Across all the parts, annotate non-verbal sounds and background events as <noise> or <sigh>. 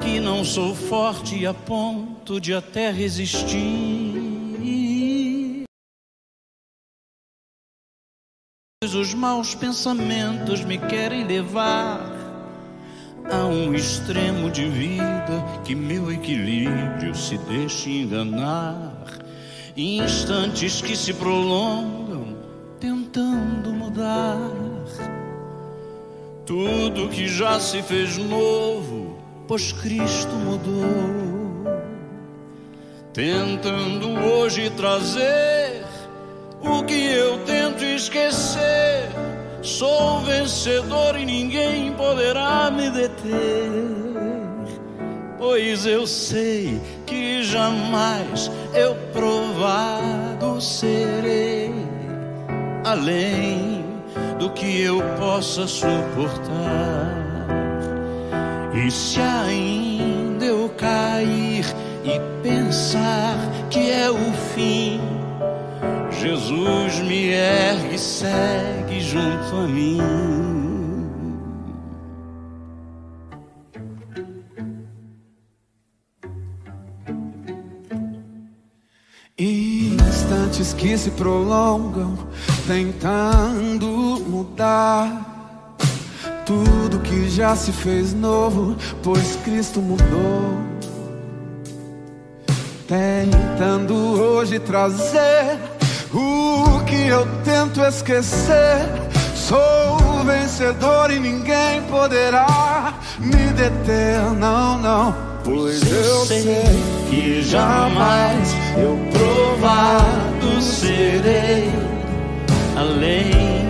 que não sou forte a ponto de até resistir. Os maus pensamentos me querem levar a um extremo de vida que meu equilíbrio se deixe enganar. Instantes que se prolongam tentando mudar tudo que já se fez novo, pois Cristo mudou. Tentando hoje trazer o que eu tento esquecer. Sou vencedor e ninguém poderá me deter. Pois eu sei que jamais eu provado serei além do que eu possa suportar. E se ainda eu cair e pensar que é o fim, Jesus me ergue e segue junto a mim. Instantes que se prolongam, tentando mudar tudo que já se fez novo, pois Cristo mudou. Tentando hoje trazer o que eu tento esquecer. Sou vencedor e ninguém poderá me deter, não, não. Pois eu sei que jamais eu provado serei além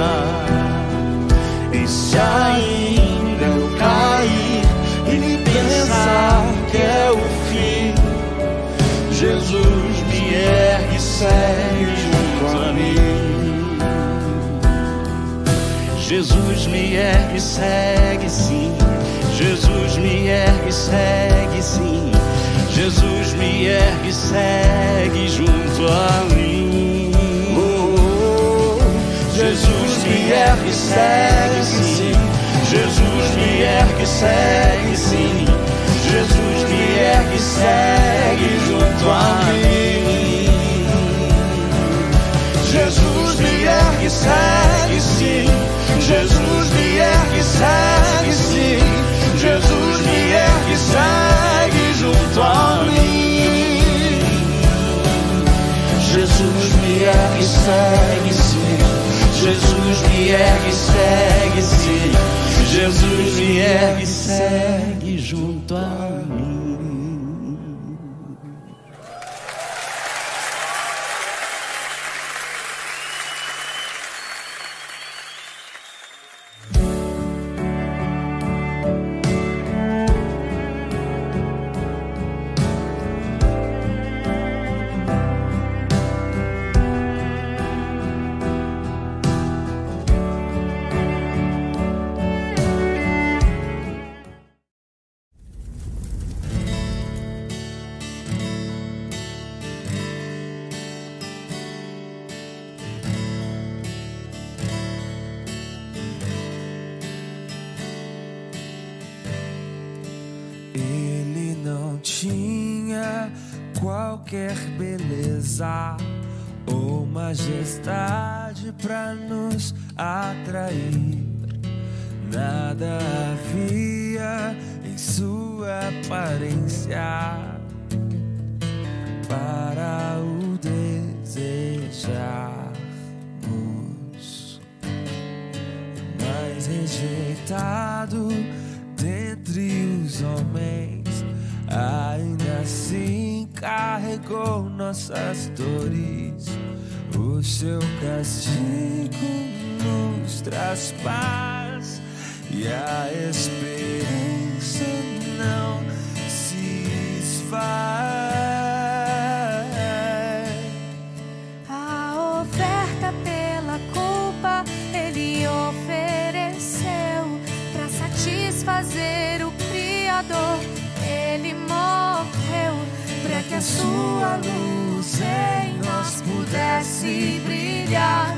Segue junto a mim. Jesus me ergue segue sim. Jesus me ergue segue sim. Jesus me ergue segue junto a mim. Jesus me ergue segue sim. Jesus me ergue segue sim. Jesus me ergue segue junto a mim. Jesus me ergue segue sim. Jesus me ergue segue sim. Jesus me ergue segue junto a mim. Jesus me ergue segue sim. Jesus me ergue segue sim. Jesus me ergue segue junto a mim. tua luz em nós pudesse brilhar.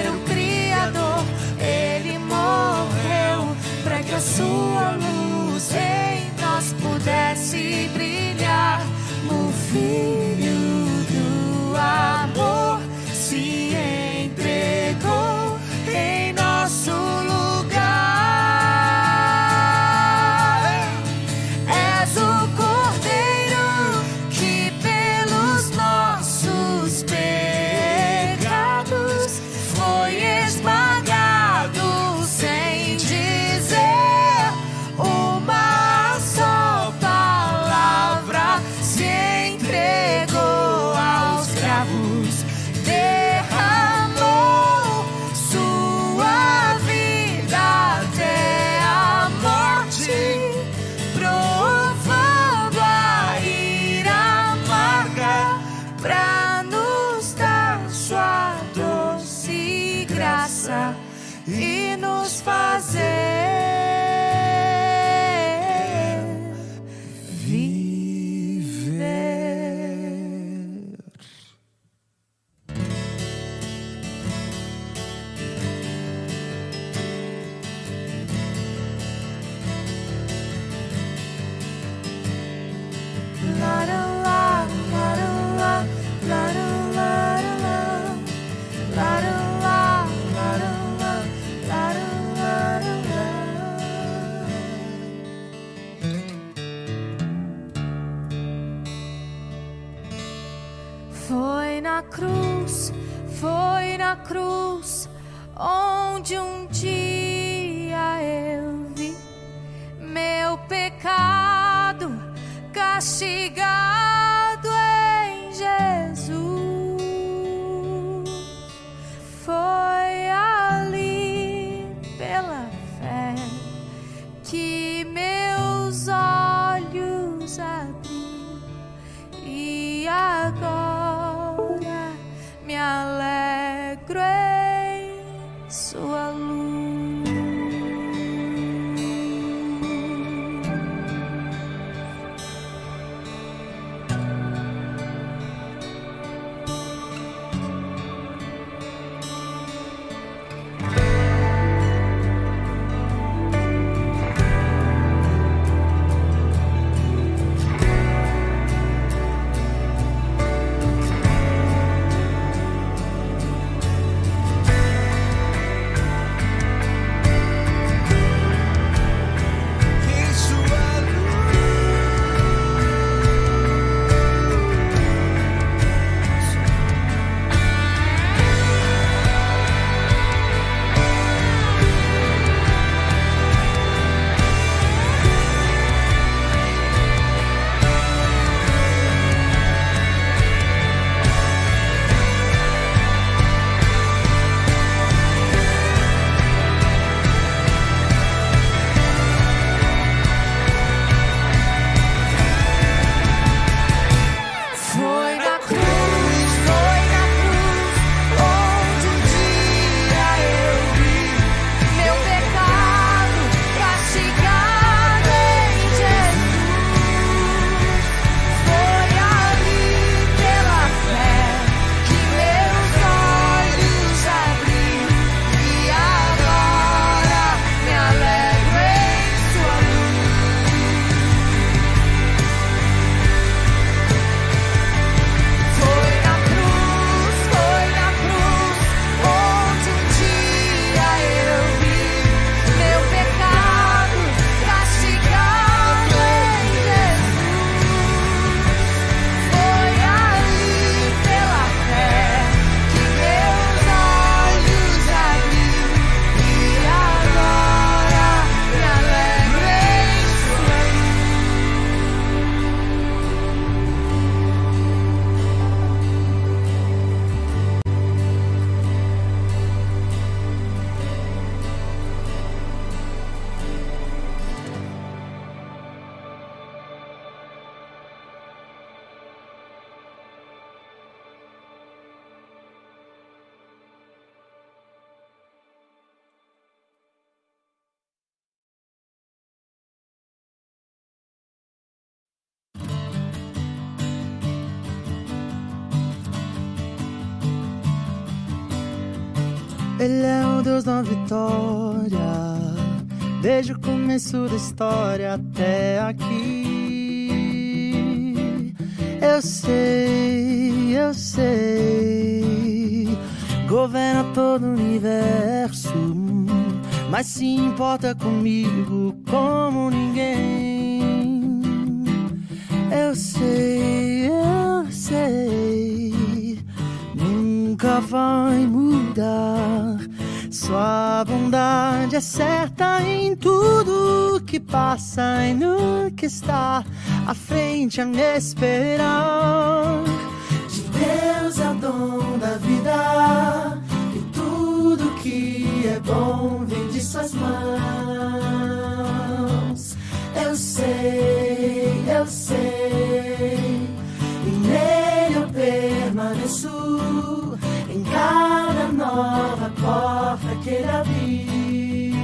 Foi na cruz onde um dia eu vi meu pecado castigado. Ele é o Deus da vitória. Desde o começo da história até aqui. Eu sei, eu sei. Governa todo o universo. Mas se importa comigo como ninguém. Eu sei, eu sei. Vai mudar. Sua bondade é certa em tudo que passa e no que está à frente a me esperar. De Deus é o dom da vida e tudo que é bom vem de suas mãos. Eu sei, eu sei, e nele eu permaneço em cada nova porta que ele abrir.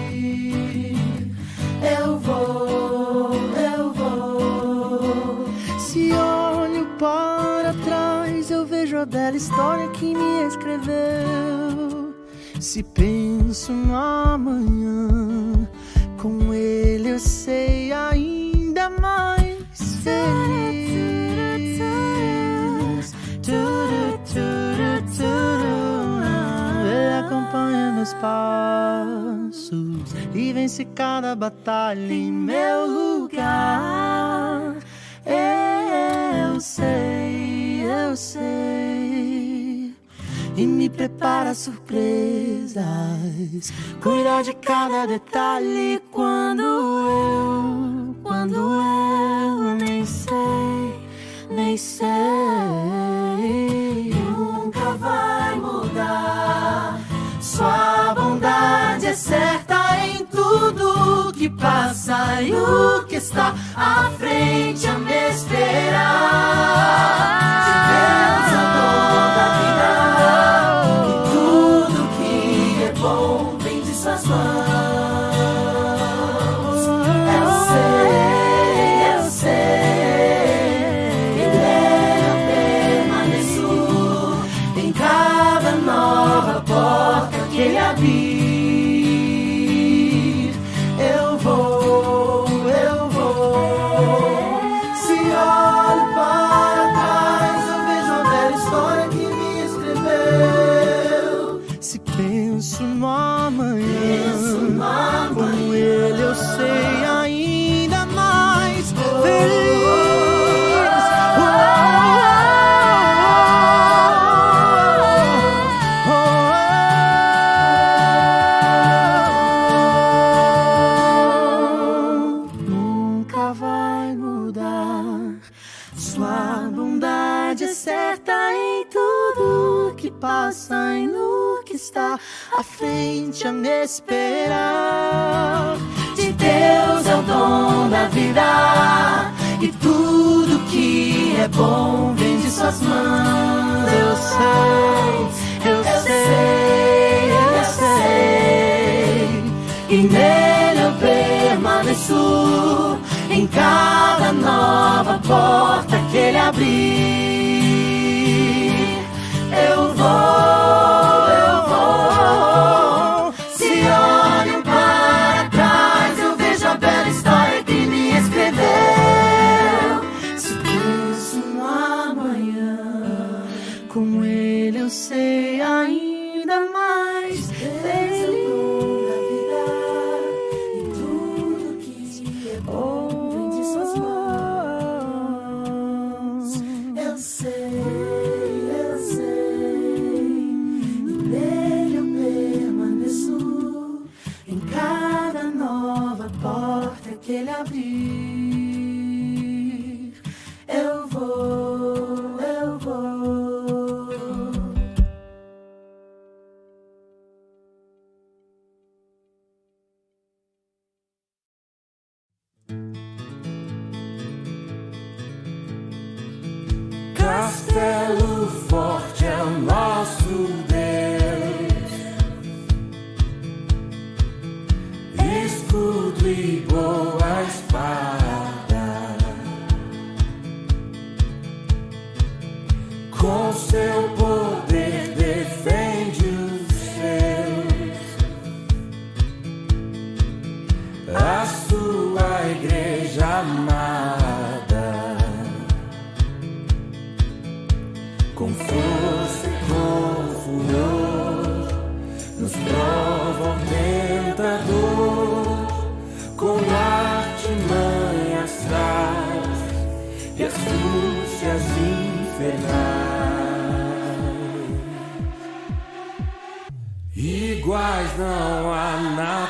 Eu vou, eu vou. Se olho para trás, eu vejo a bela história que me escreveu. Se penso no amanhã, com ele eu sei ainda mais feliz. Acompanha meus passos e vence cada batalha em meu lugar. Eu sei, eu sei e me prepara surpresas. Cuida de cada detalhe quando eu, quando eu nem sei, nem sei. Nunca vai mudar. Sua bondade é certa em tudo que passa e o que está à frente a me esperar. De Deus tentador com artimanhas traz e astúcias infernais. Iguais não há nada.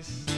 place.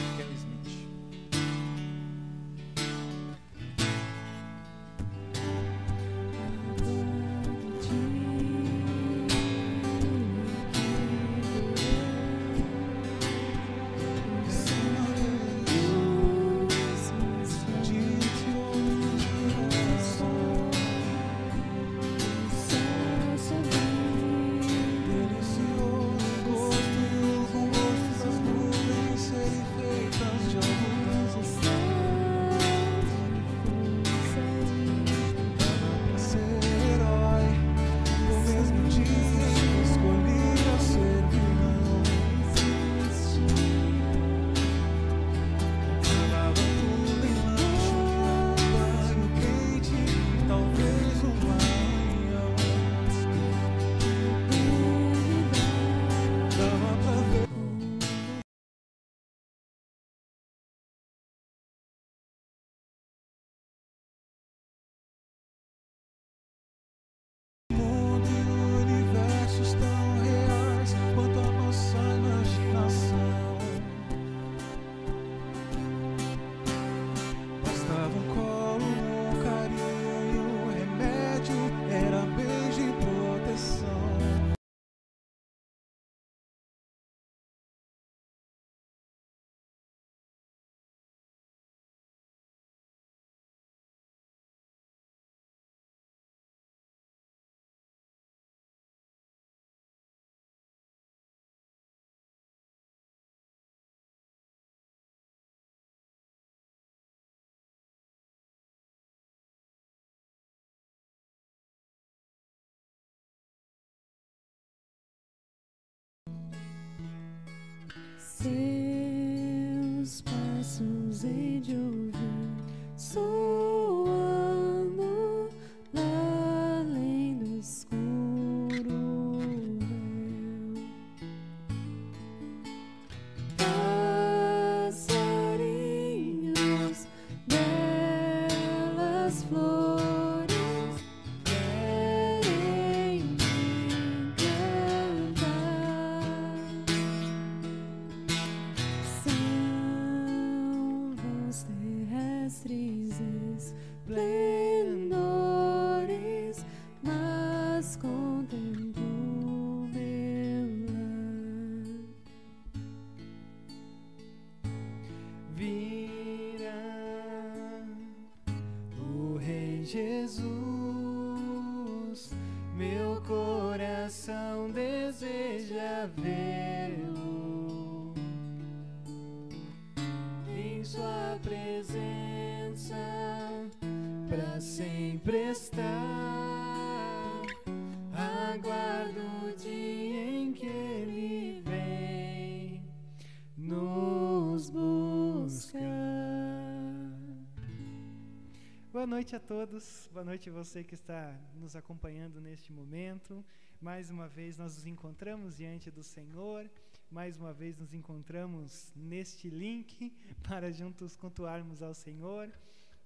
noite a todos, boa noite a você que está nos acompanhando neste momento. Mais uma vez nós nos encontramos diante do Senhor, mais uma vez nos encontramos neste link <laughs> para juntos contuarmos ao Senhor.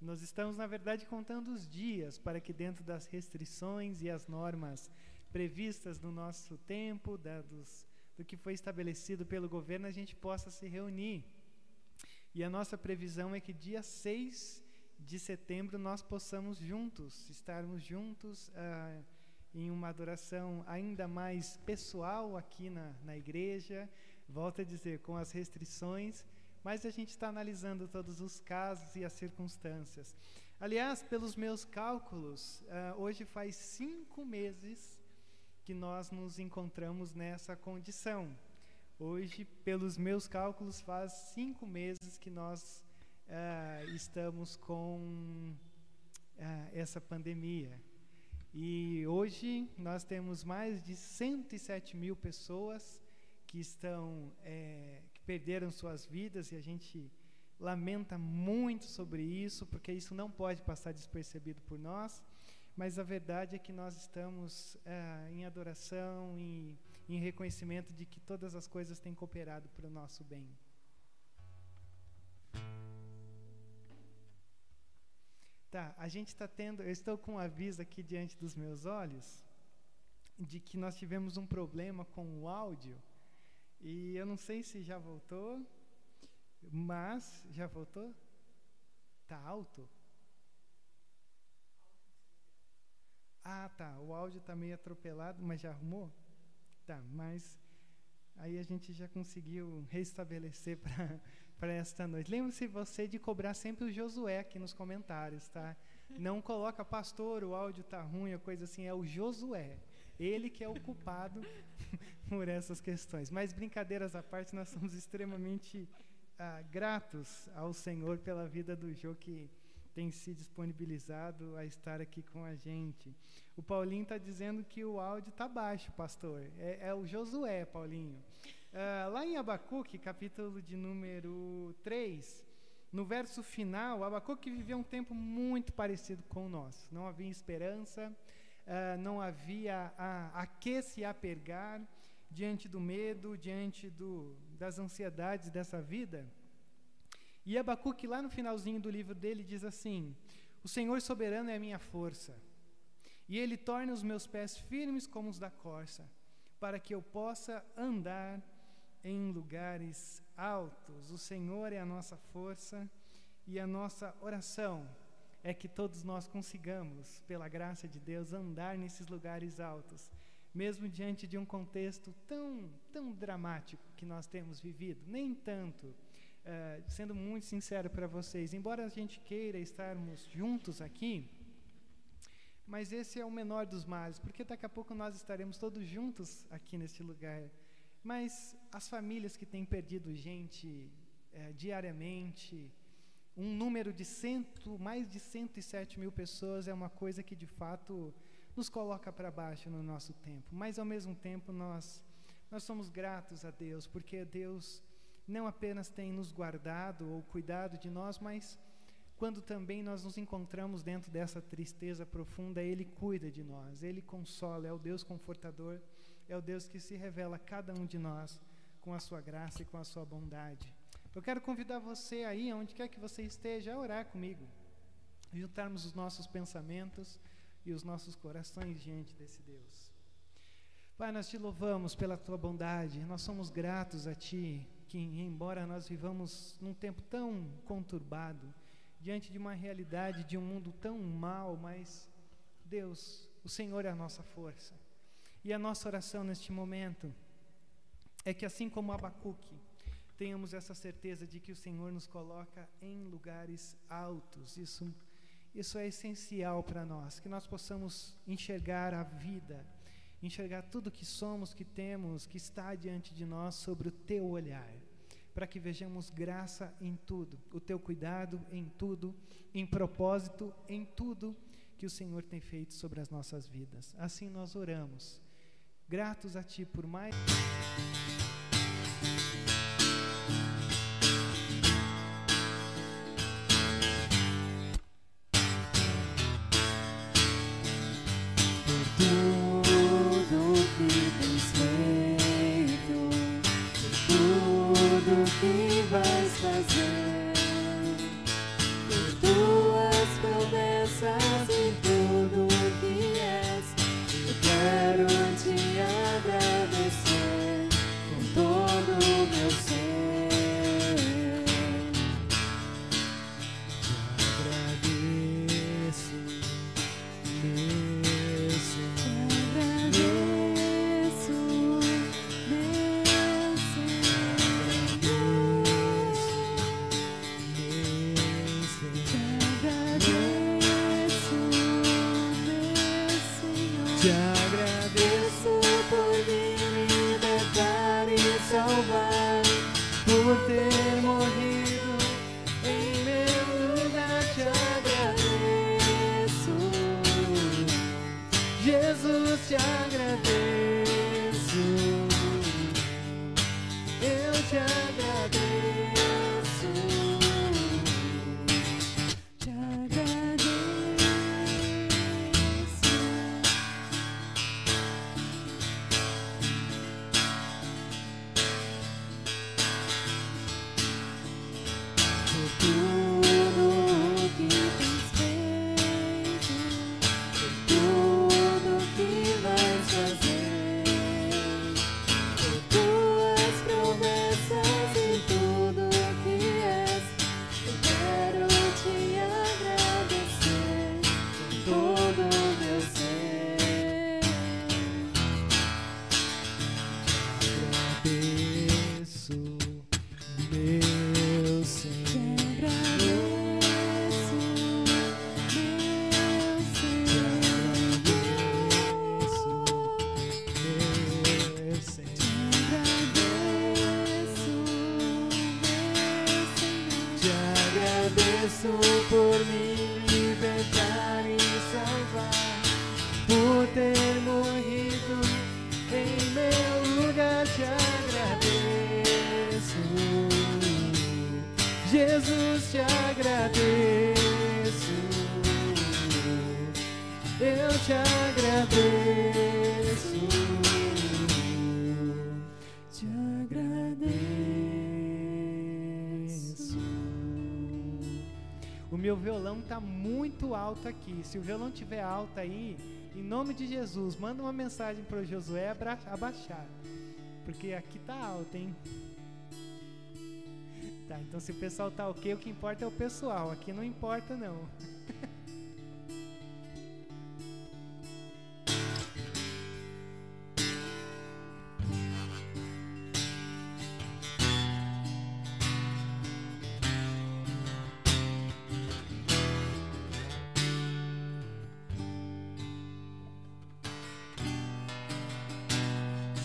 Nós estamos, na verdade, contando os dias para que, dentro das restrições e as normas previstas no nosso tempo, da, dos, do que foi estabelecido pelo governo, a gente possa se reunir. E a nossa previsão é que dia 6 de setembro nós possamos juntos, estarmos juntos ah, em uma adoração ainda mais pessoal aqui na, na igreja. Volto a dizer, com as restrições, mas a gente está analisando todos os casos e as circunstâncias. Aliás, pelos meus cálculos, ah, hoje faz cinco meses que nós nos encontramos nessa condição. Hoje, pelos meus cálculos, faz cinco meses que nós ah, estamos com ah, essa pandemia. E hoje nós temos mais de 107 mil pessoas que estão eh, que perderam suas vidas e a gente lamenta muito sobre isso, porque isso não pode passar despercebido por nós. Mas a verdade é que nós estamos ah, em adoração e em reconhecimento de que todas as coisas têm cooperado para o nosso bem. Tá, a gente está tendo, eu estou com um aviso aqui diante dos meus olhos de que nós tivemos um problema com o áudio e eu não sei se já voltou, mas já voltou? Tá alto? Ah, tá. O áudio está meio atropelado, mas já arrumou? Tá, mas aí a gente já conseguiu restabelecer <laughs> para esta noite. Lembre-se você de cobrar sempre o Josué aqui nos comentários, tá? Não coloca pastor, o áudio tá ruim, ou coisa assim, é o Josué. Ele que é o culpado <laughs> por essas questões. Mas brincadeiras à parte, nós somos extremamente ah, gratos ao Senhor pela vida do Jô que tem se disponibilizado a estar aqui com a gente. O Paulinho está dizendo que o áudio está baixo, pastor. É, é, o Josué, Paulinho. Uh, lá em Abacuque, capítulo de número 3, no verso final, Abacuque viveu um tempo muito parecido com o nosso. Não havia esperança, uh, não havia a, a que se apergar diante do medo, diante do, das ansiedades dessa vida. E Abacuque, lá no finalzinho do livro dele, diz assim: O Senhor soberano é a minha força, e Ele torna os meus pés firmes como os da corça, para que eu possa andar em lugares altos. O Senhor é a nossa força e a nossa oração é que todos nós consigamos, pela graça de Deus, andar nesses lugares altos, mesmo diante de um contexto tão, tão dramático que nós temos vivido. Nem tanto uh, sendo muito sincero para vocês, embora a gente queira estarmos juntos aqui, mas esse é o menor dos males, porque daqui a pouco nós estaremos todos juntos aqui neste lugar. Mas as famílias que têm perdido gente uh, diariamente, um número de cento, mais de 107 mil pessoas é uma coisa que de fato nos coloca para baixo no nosso tempo. Mas ao mesmo tempo nós nós somos gratos a Deus, porque Deus não apenas tem nos guardado ou cuidado de nós, mas quando também nós nos encontramos dentro dessa tristeza profunda, Ele cuida de nós, Ele consola, é o Deus confortador, é o Deus que se revela a cada um de nós com a sua graça e com a sua bondade. Eu quero convidar você aí, onde quer que você esteja, a orar comigo, juntarmos os nossos pensamentos e os nossos corações diante desse Deus. Pai, nós te louvamos pela tua bondade, nós somos gratos a ti que, embora nós vivamos num tempo tão conturbado, diante de uma realidade de um mundo tão mal, mas Deus, o Senhor é a nossa força. E a nossa oração neste momento é que, assim como Abacuque, tenhamos essa certeza de que o Senhor nos coloca em lugares altos. Isso, isso é essencial para nós, que nós possamos enxergar a vida, enxergar tudo que somos, que temos, que está diante de nós sobre o teu olhar para que vejamos graça em tudo, o teu cuidado em tudo, em propósito em tudo que o Senhor tem feito sobre as nossas vidas. Assim nós oramos, gratos a Ti por mais. muito aqui. Se o violão tiver alto aí, em nome de Jesus, manda uma mensagem para o Josué abaixar. Porque aqui tá alto, hein? Tá, então se o pessoal tá ok, o que importa é o pessoal. Aqui não importa não. <laughs>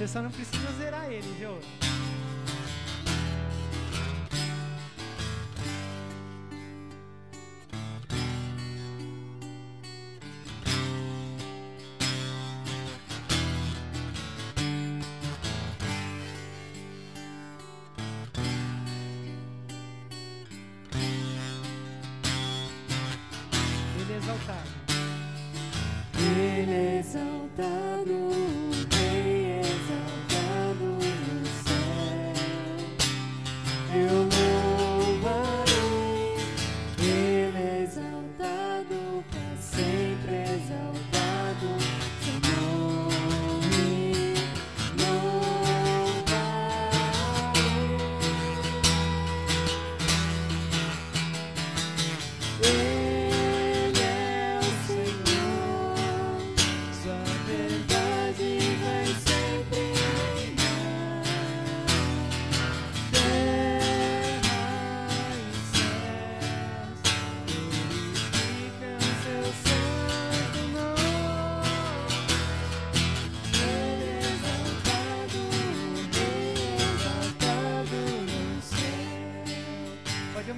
você só não precisa zerar ele, viu?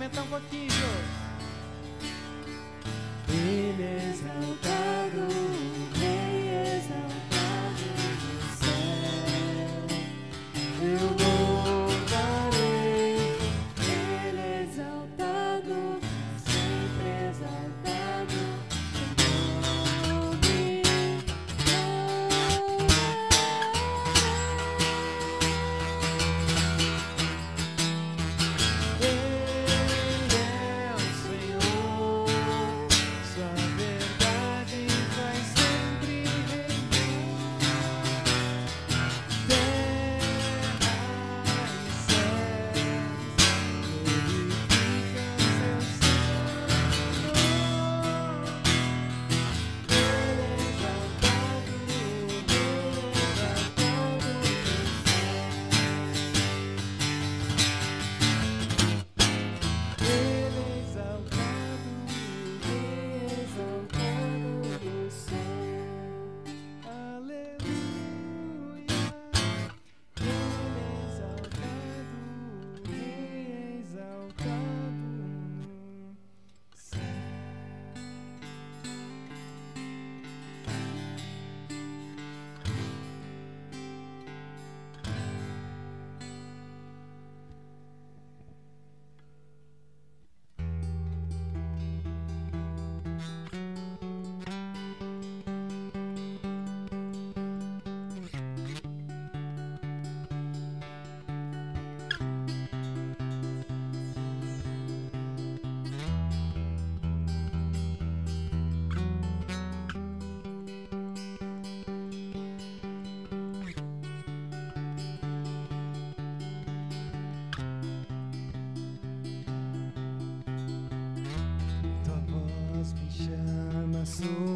Aumenta um pouquinho. Ele exalta. Então. azul.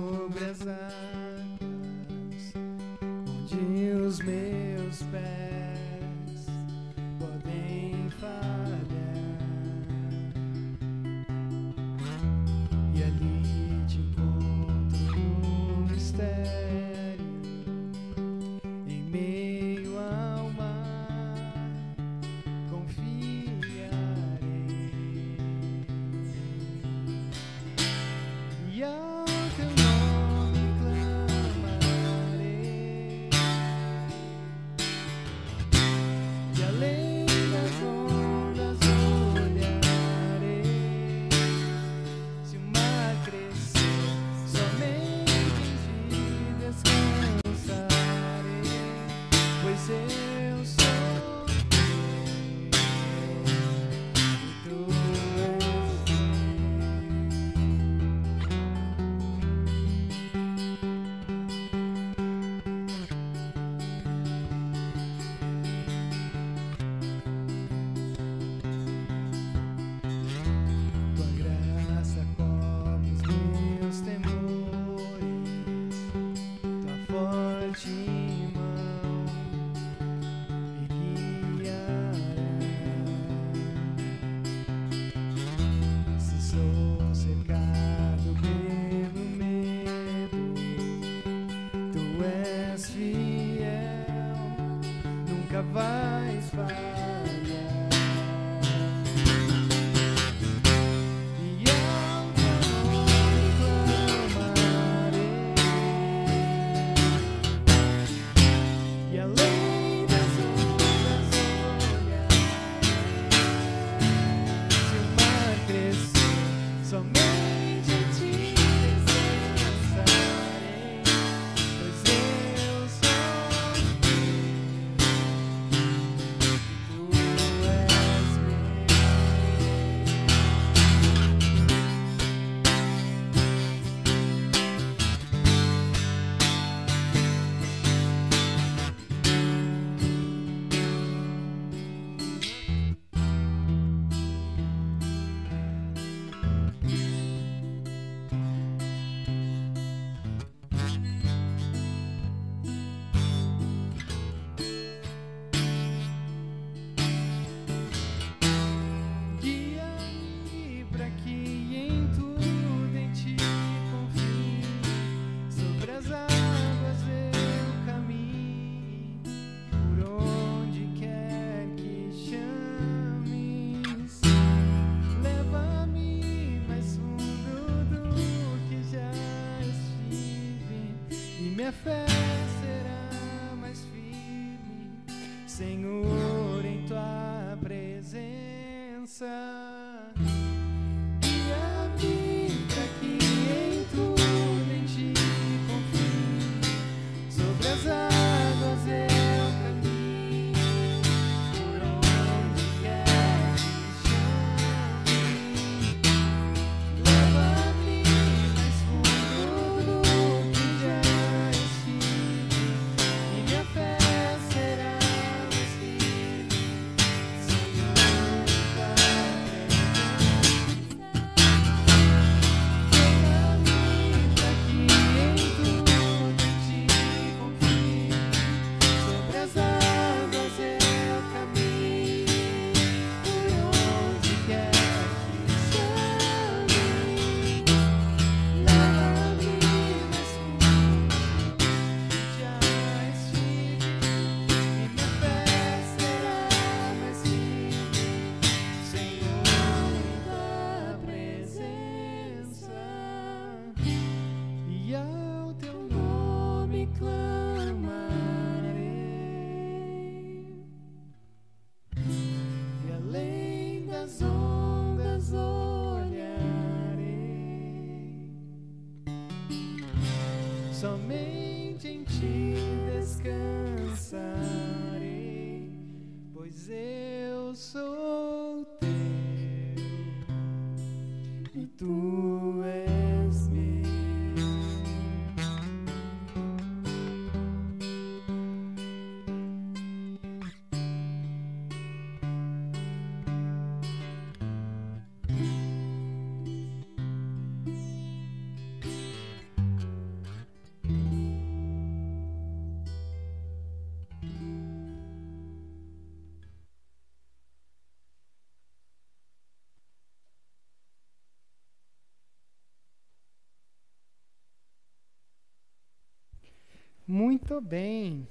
Muito bem.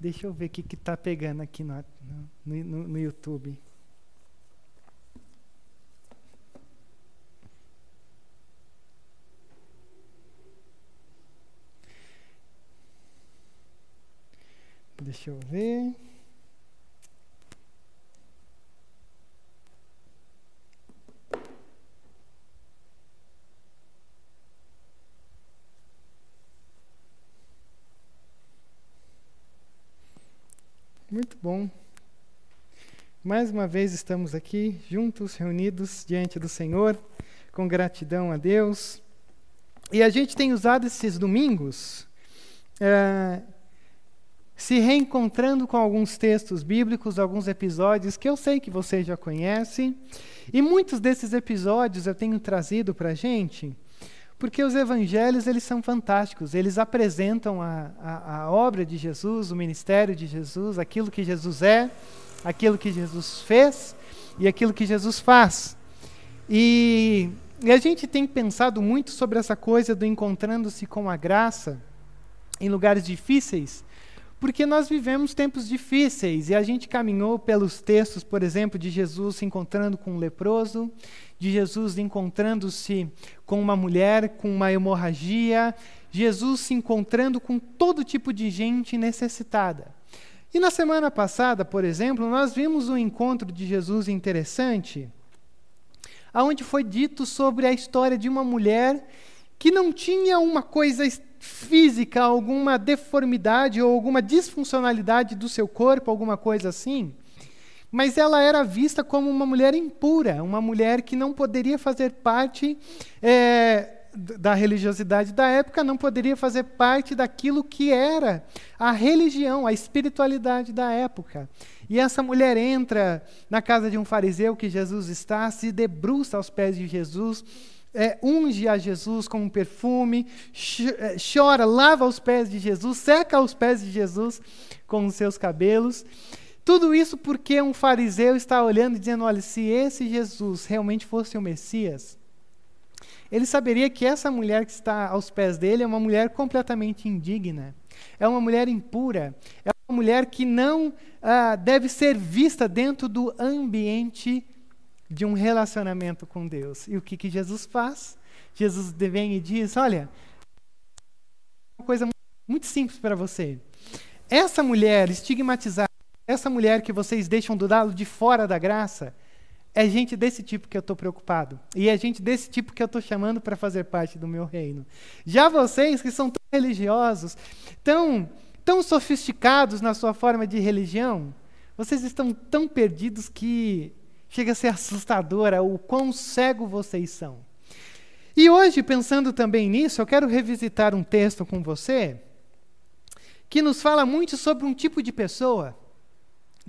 Deixa eu ver o que que tá pegando aqui no, no, no- no YouTube. Deixa eu ver. Muito bom. Mais uma vez estamos aqui, juntos, reunidos diante do Senhor, com gratidão a Deus. E a gente tem usado esses domingos eh, se reencontrando com alguns textos bíblicos, alguns episódios que eu sei que vocês já conhecem. E muitos desses episódios eu tenho trazido para a gente porque os evangelhos eles são fantásticos, eles apresentam a, a, a obra de Jesus, o ministério de Jesus, aquilo que Jesus é, aquilo que Jesus fez e aquilo que Jesus faz. E, e a gente tem pensado muito sobre essa coisa do encontrando-se com a graça em lugares difíceis, porque nós vivemos tempos difíceis e a gente caminhou pelos textos, por exemplo, de Jesus se encontrando com um leproso, de Jesus encontrando-se com uma mulher com uma hemorragia, Jesus se encontrando com todo tipo de gente necessitada. E na semana passada, por exemplo, nós vimos um encontro de Jesus interessante, aonde foi dito sobre a história de uma mulher que não tinha uma coisa física, alguma deformidade ou alguma disfuncionalidade do seu corpo, alguma coisa assim, mas ela era vista como uma mulher impura, uma mulher que não poderia fazer parte é, da religiosidade da época, não poderia fazer parte daquilo que era a religião, a espiritualidade da época. E essa mulher entra na casa de um fariseu que Jesus está, se debruça aos pés de Jesus, é, unge a Jesus com um perfume, ch chora, lava os pés de Jesus, seca os pés de Jesus com os seus cabelos. Tudo isso porque um fariseu está olhando e dizendo: olha, se esse Jesus realmente fosse o Messias, ele saberia que essa mulher que está aos pés dele é uma mulher completamente indigna, é uma mulher impura, é uma mulher que não ah, deve ser vista dentro do ambiente de um relacionamento com Deus. E o que, que Jesus faz? Jesus vem e diz: Olha, coisa mu- muito simples para você. Essa mulher estigmatizada, essa mulher que vocês deixam do lado de fora da graça, é gente desse tipo que eu estou preocupado. E é gente desse tipo que eu estou chamando para fazer parte do meu reino. Já vocês que são tão religiosos, tão, tão sofisticados na sua forma de religião, vocês estão tão perdidos que chega a ser assustadora o quão cego vocês são. E hoje, pensando também nisso, eu quero revisitar um texto com você que nos fala muito sobre um tipo de pessoa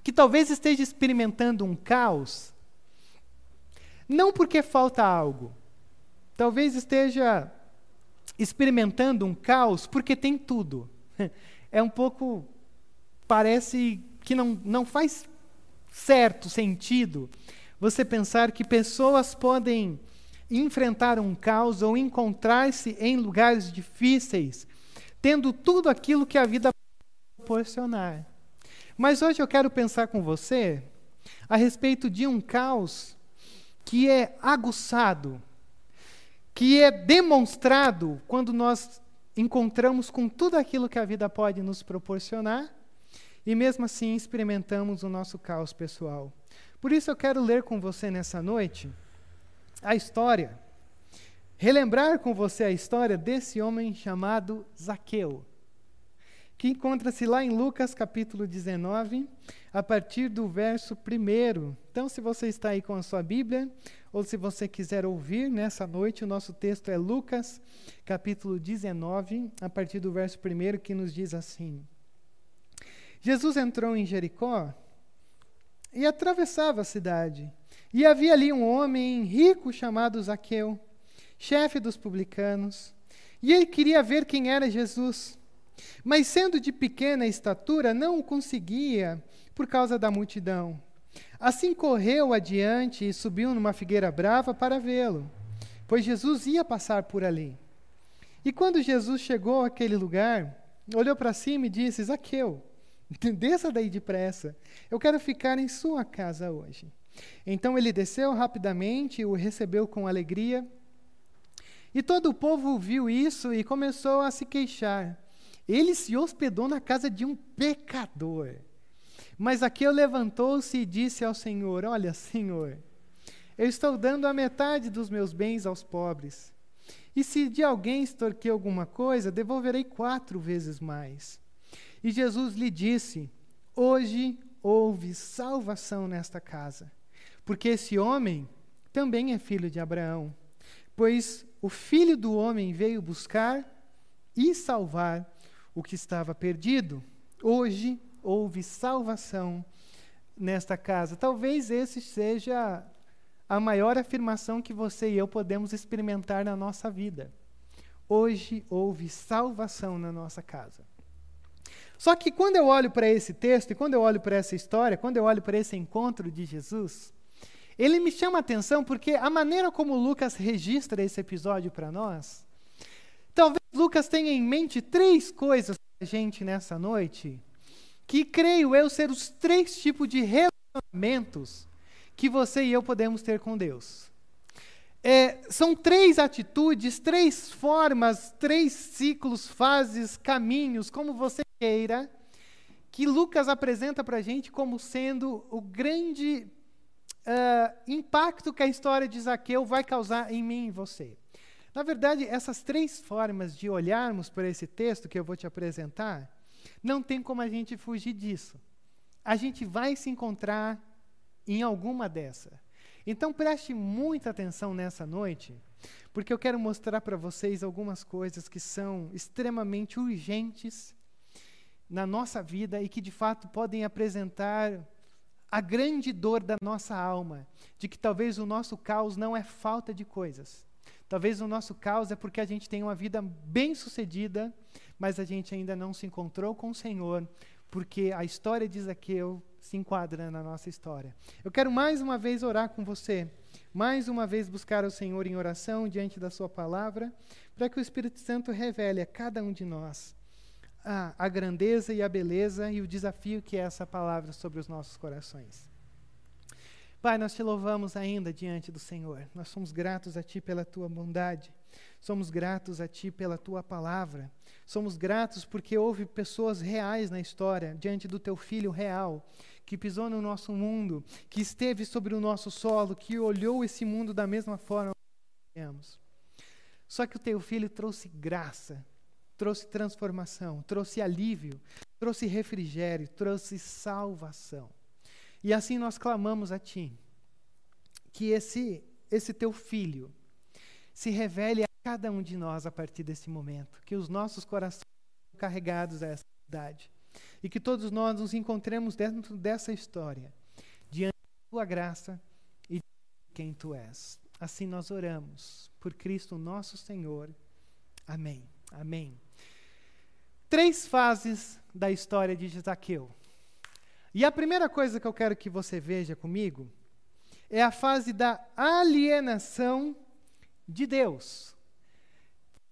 que talvez esteja experimentando um caos, não porque falta algo, talvez esteja experimentando um caos porque tem tudo. <laughs> É um pouco. Parece que não, não faz certo sentido você pensar que pessoas podem enfrentar um caos ou encontrar-se em lugares difíceis, tendo tudo aquilo que a vida proporcionar. Mas hoje eu quero pensar com você a respeito de um caos que é aguçado, que é demonstrado quando nós encontramos com tudo aquilo que a vida pode nos proporcionar e mesmo assim experimentamos o nosso caos pessoal. Por isso eu quero ler com você nessa noite a história, relembrar com você a história desse homem chamado Zaqueu, que encontra-se lá em Lucas capítulo 19, a partir do verso 1. Então, se você está aí com a sua Bíblia, ou se você quiser ouvir nessa noite, o nosso texto é Lucas capítulo 19, a partir do verso 1, que nos diz assim: Jesus entrou em Jericó e atravessava a cidade. E havia ali um homem rico chamado Zaqueu, chefe dos publicanos, e ele queria ver quem era Jesus. Mas sendo de pequena estatura, não o conseguia por causa da multidão. Assim correu adiante e subiu numa figueira brava para vê-lo, pois Jesus ia passar por ali. E quando Jesus chegou àquele lugar, olhou para cima e disse: Zaqueu, <laughs> desça daí depressa, eu quero ficar em sua casa hoje. Então ele desceu rapidamente e o recebeu com alegria. E todo o povo viu isso e começou a se queixar. Ele se hospedou na casa de um pecador. Mas Zaqueu levantou-se e disse ao Senhor: Olha, Senhor, eu estou dando a metade dos meus bens aos pobres. E se de alguém extorquir alguma coisa, devolverei quatro vezes mais. E Jesus lhe disse: Hoje houve salvação nesta casa, porque esse homem também é filho de Abraão. Pois o filho do homem veio buscar e salvar o que estava perdido. Hoje houve salvação nesta casa. Talvez esse seja a maior afirmação que você e eu podemos experimentar na nossa vida. Hoje houve salvação na nossa casa. Só que quando eu olho para esse texto e quando eu olho para essa história, quando eu olho para esse encontro de Jesus, ele me chama a atenção porque a maneira como Lucas registra esse episódio para nós, talvez Lucas tenha em mente três coisas para a gente nessa noite, que creio eu ser os três tipos de relacionamentos que você e eu podemos ter com Deus. É, são três atitudes, três formas, três ciclos, fases, caminhos, como você queira, que Lucas apresenta para a gente como sendo o grande uh, impacto que a história de Zaqueu vai causar em mim e você. Na verdade, essas três formas de olharmos para esse texto que eu vou te apresentar, não tem como a gente fugir disso. A gente vai se encontrar em alguma dessa. Então preste muita atenção nessa noite, porque eu quero mostrar para vocês algumas coisas que são extremamente urgentes na nossa vida e que de fato podem apresentar a grande dor da nossa alma, de que talvez o nosso caos não é falta de coisas. Talvez o nosso caos é porque a gente tem uma vida bem sucedida, mas a gente ainda não se encontrou com o Senhor, porque a história de Zaqueu se enquadra na nossa história. Eu quero mais uma vez orar com você, mais uma vez buscar o Senhor em oração diante da Sua palavra, para que o Espírito Santo revele a cada um de nós a, a grandeza e a beleza e o desafio que é essa palavra sobre os nossos corações. Pai, nós te louvamos ainda diante do Senhor. Nós somos gratos a Ti pela Tua bondade. Somos gratos a Ti pela Tua palavra. Somos gratos porque houve pessoas reais na história, diante do Teu Filho real, que pisou no nosso mundo, que esteve sobre o nosso solo, que olhou esse mundo da mesma forma que nós Só que o Teu Filho trouxe graça, trouxe transformação, trouxe alívio, trouxe refrigério, trouxe salvação. E assim nós clamamos a Ti, que esse, esse Teu Filho se revele a cada um de nós a partir desse momento, que os nossos corações sejam carregados a essa verdade e que todos nós nos encontremos dentro dessa história, diante da Tua graça e de quem Tu és. Assim nós oramos, por Cristo nosso Senhor. Amém. Amém três fases da história de Zaqueu. E a primeira coisa que eu quero que você veja comigo é a fase da alienação de Deus.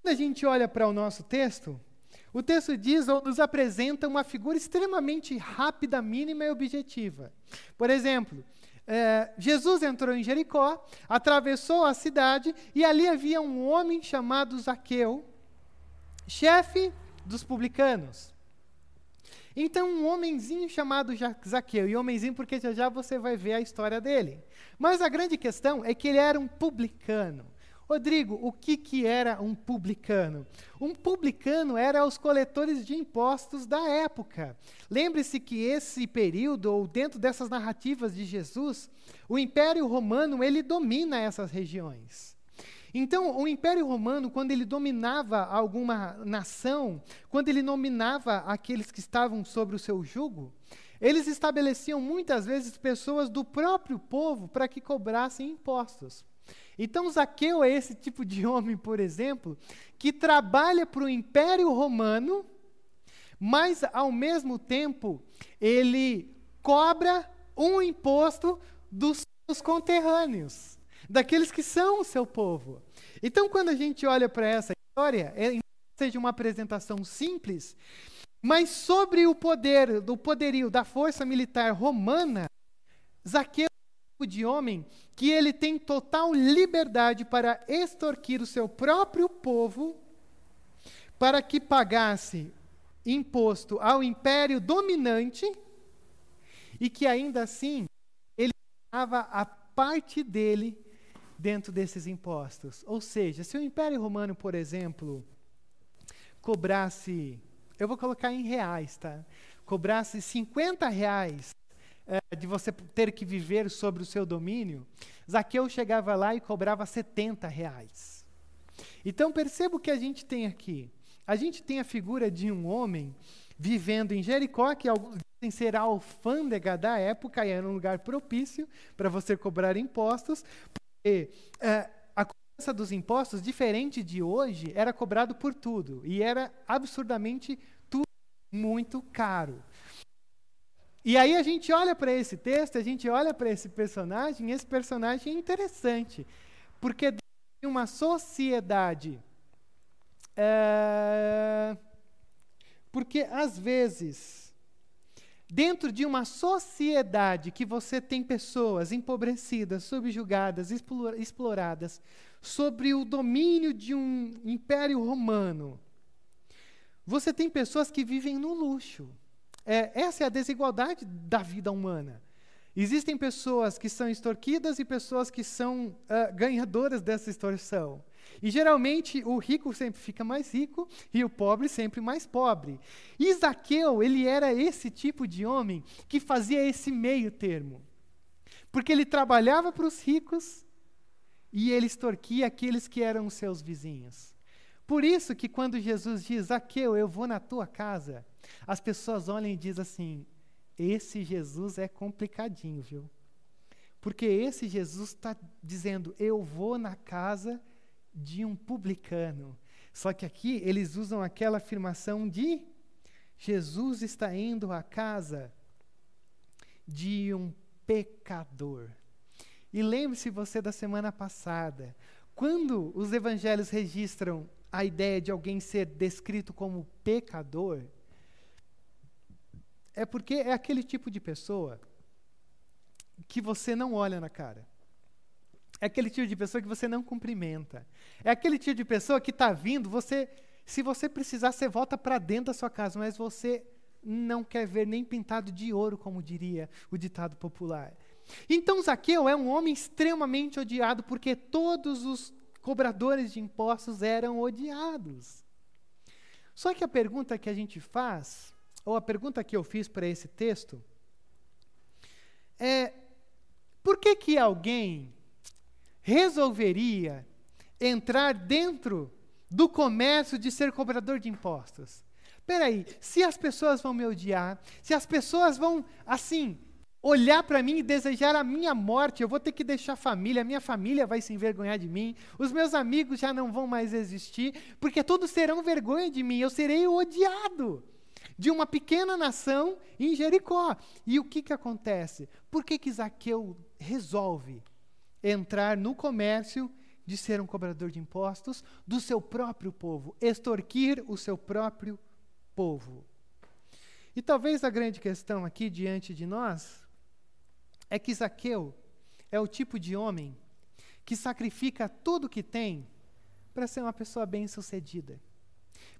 Quando a gente olha para o nosso texto, o texto diz ou nos apresenta uma figura extremamente rápida, mínima e objetiva. Por exemplo, é, Jesus entrou em Jericó, atravessou a cidade e ali havia um homem chamado Zaqueu, chefe dos publicanos. Então, um homenzinho chamado Zaqueu, e homenzinho porque já já você vai ver a história dele. Mas a grande questão é que ele era um publicano. Rodrigo, o que, que era um publicano? Um publicano era os coletores de impostos da época. Lembre-se que esse período, ou dentro dessas narrativas de Jesus, o Império Romano ele domina essas regiões. Então, o Império Romano, quando ele dominava alguma nação, quando ele nominava aqueles que estavam sobre o seu jugo, eles estabeleciam muitas vezes pessoas do próprio povo para que cobrassem impostos. Então, Zaqueu é esse tipo de homem, por exemplo, que trabalha para o Império Romano, mas, ao mesmo tempo, ele cobra um imposto dos seus conterrâneos, daqueles que são o seu povo. Então, quando a gente olha para essa história, é, seja uma apresentação simples, mas sobre o poder, do poderio da força militar romana, Zaqueu é um tipo de homem que ele tem total liberdade para extorquir o seu próprio povo para que pagasse imposto ao império dominante e que ainda assim ele dava a parte dele dentro desses impostos. Ou seja, se o Império Romano, por exemplo, cobrasse, eu vou colocar em reais, tá? Cobrasse 50 reais é, de você ter que viver sobre o seu domínio, Zaqueu chegava lá e cobrava 70 reais. Então perceba o que a gente tem aqui. A gente tem a figura de um homem vivendo em Jericó, que alguns dizem ser a alfândega da época, e era um lugar propício para você cobrar impostos, e, é, a cobrança dos impostos, diferente de hoje, era cobrado por tudo. E era absurdamente tudo muito caro. E aí a gente olha para esse texto, a gente olha para esse personagem, e esse personagem é interessante. Porque de uma sociedade. É, porque às vezes Dentro de uma sociedade que você tem pessoas empobrecidas, subjugadas, exploradas, sobre o domínio de um império romano, você tem pessoas que vivem no luxo. É, essa é a desigualdade da vida humana. Existem pessoas que são extorquidas e pessoas que são uh, ganhadoras dessa extorsão. E geralmente o rico sempre fica mais rico e o pobre sempre mais pobre. E ele era esse tipo de homem que fazia esse meio termo. Porque ele trabalhava para os ricos e ele extorquia aqueles que eram os seus vizinhos. Por isso que quando Jesus diz, Zaqueu, eu vou na tua casa, as pessoas olham e dizem assim, esse Jesus é complicadinho, viu? Porque esse Jesus está dizendo, eu vou na casa de um publicano. Só que aqui eles usam aquela afirmação de Jesus está indo à casa de um pecador. E lembre-se você da semana passada, quando os evangelhos registram a ideia de alguém ser descrito como pecador, é porque é aquele tipo de pessoa que você não olha na cara. É aquele tipo de pessoa que você não cumprimenta. É aquele tipo de pessoa que está vindo, você, se você precisar, você volta para dentro da sua casa, mas você não quer ver nem pintado de ouro, como diria o ditado popular. Então Zaqueu é um homem extremamente odiado, porque todos os cobradores de impostos eram odiados. Só que a pergunta que a gente faz, ou a pergunta que eu fiz para esse texto, é: por que que alguém resolveria entrar dentro do comércio de ser cobrador de impostos? Peraí, se as pessoas vão me odiar, se as pessoas vão, assim, olhar para mim e desejar a minha morte, eu vou ter que deixar a família, a minha família vai se envergonhar de mim, os meus amigos já não vão mais existir, porque todos terão vergonha de mim, eu serei odiado de uma pequena nação em Jericó. E o que, que acontece? Por que, que Zaqueu resolve entrar no comércio de ser um cobrador de impostos do seu próprio povo, extorquir o seu próprio povo? E talvez a grande questão aqui diante de nós é que Zaqueu é o tipo de homem que sacrifica tudo que tem para ser uma pessoa bem-sucedida,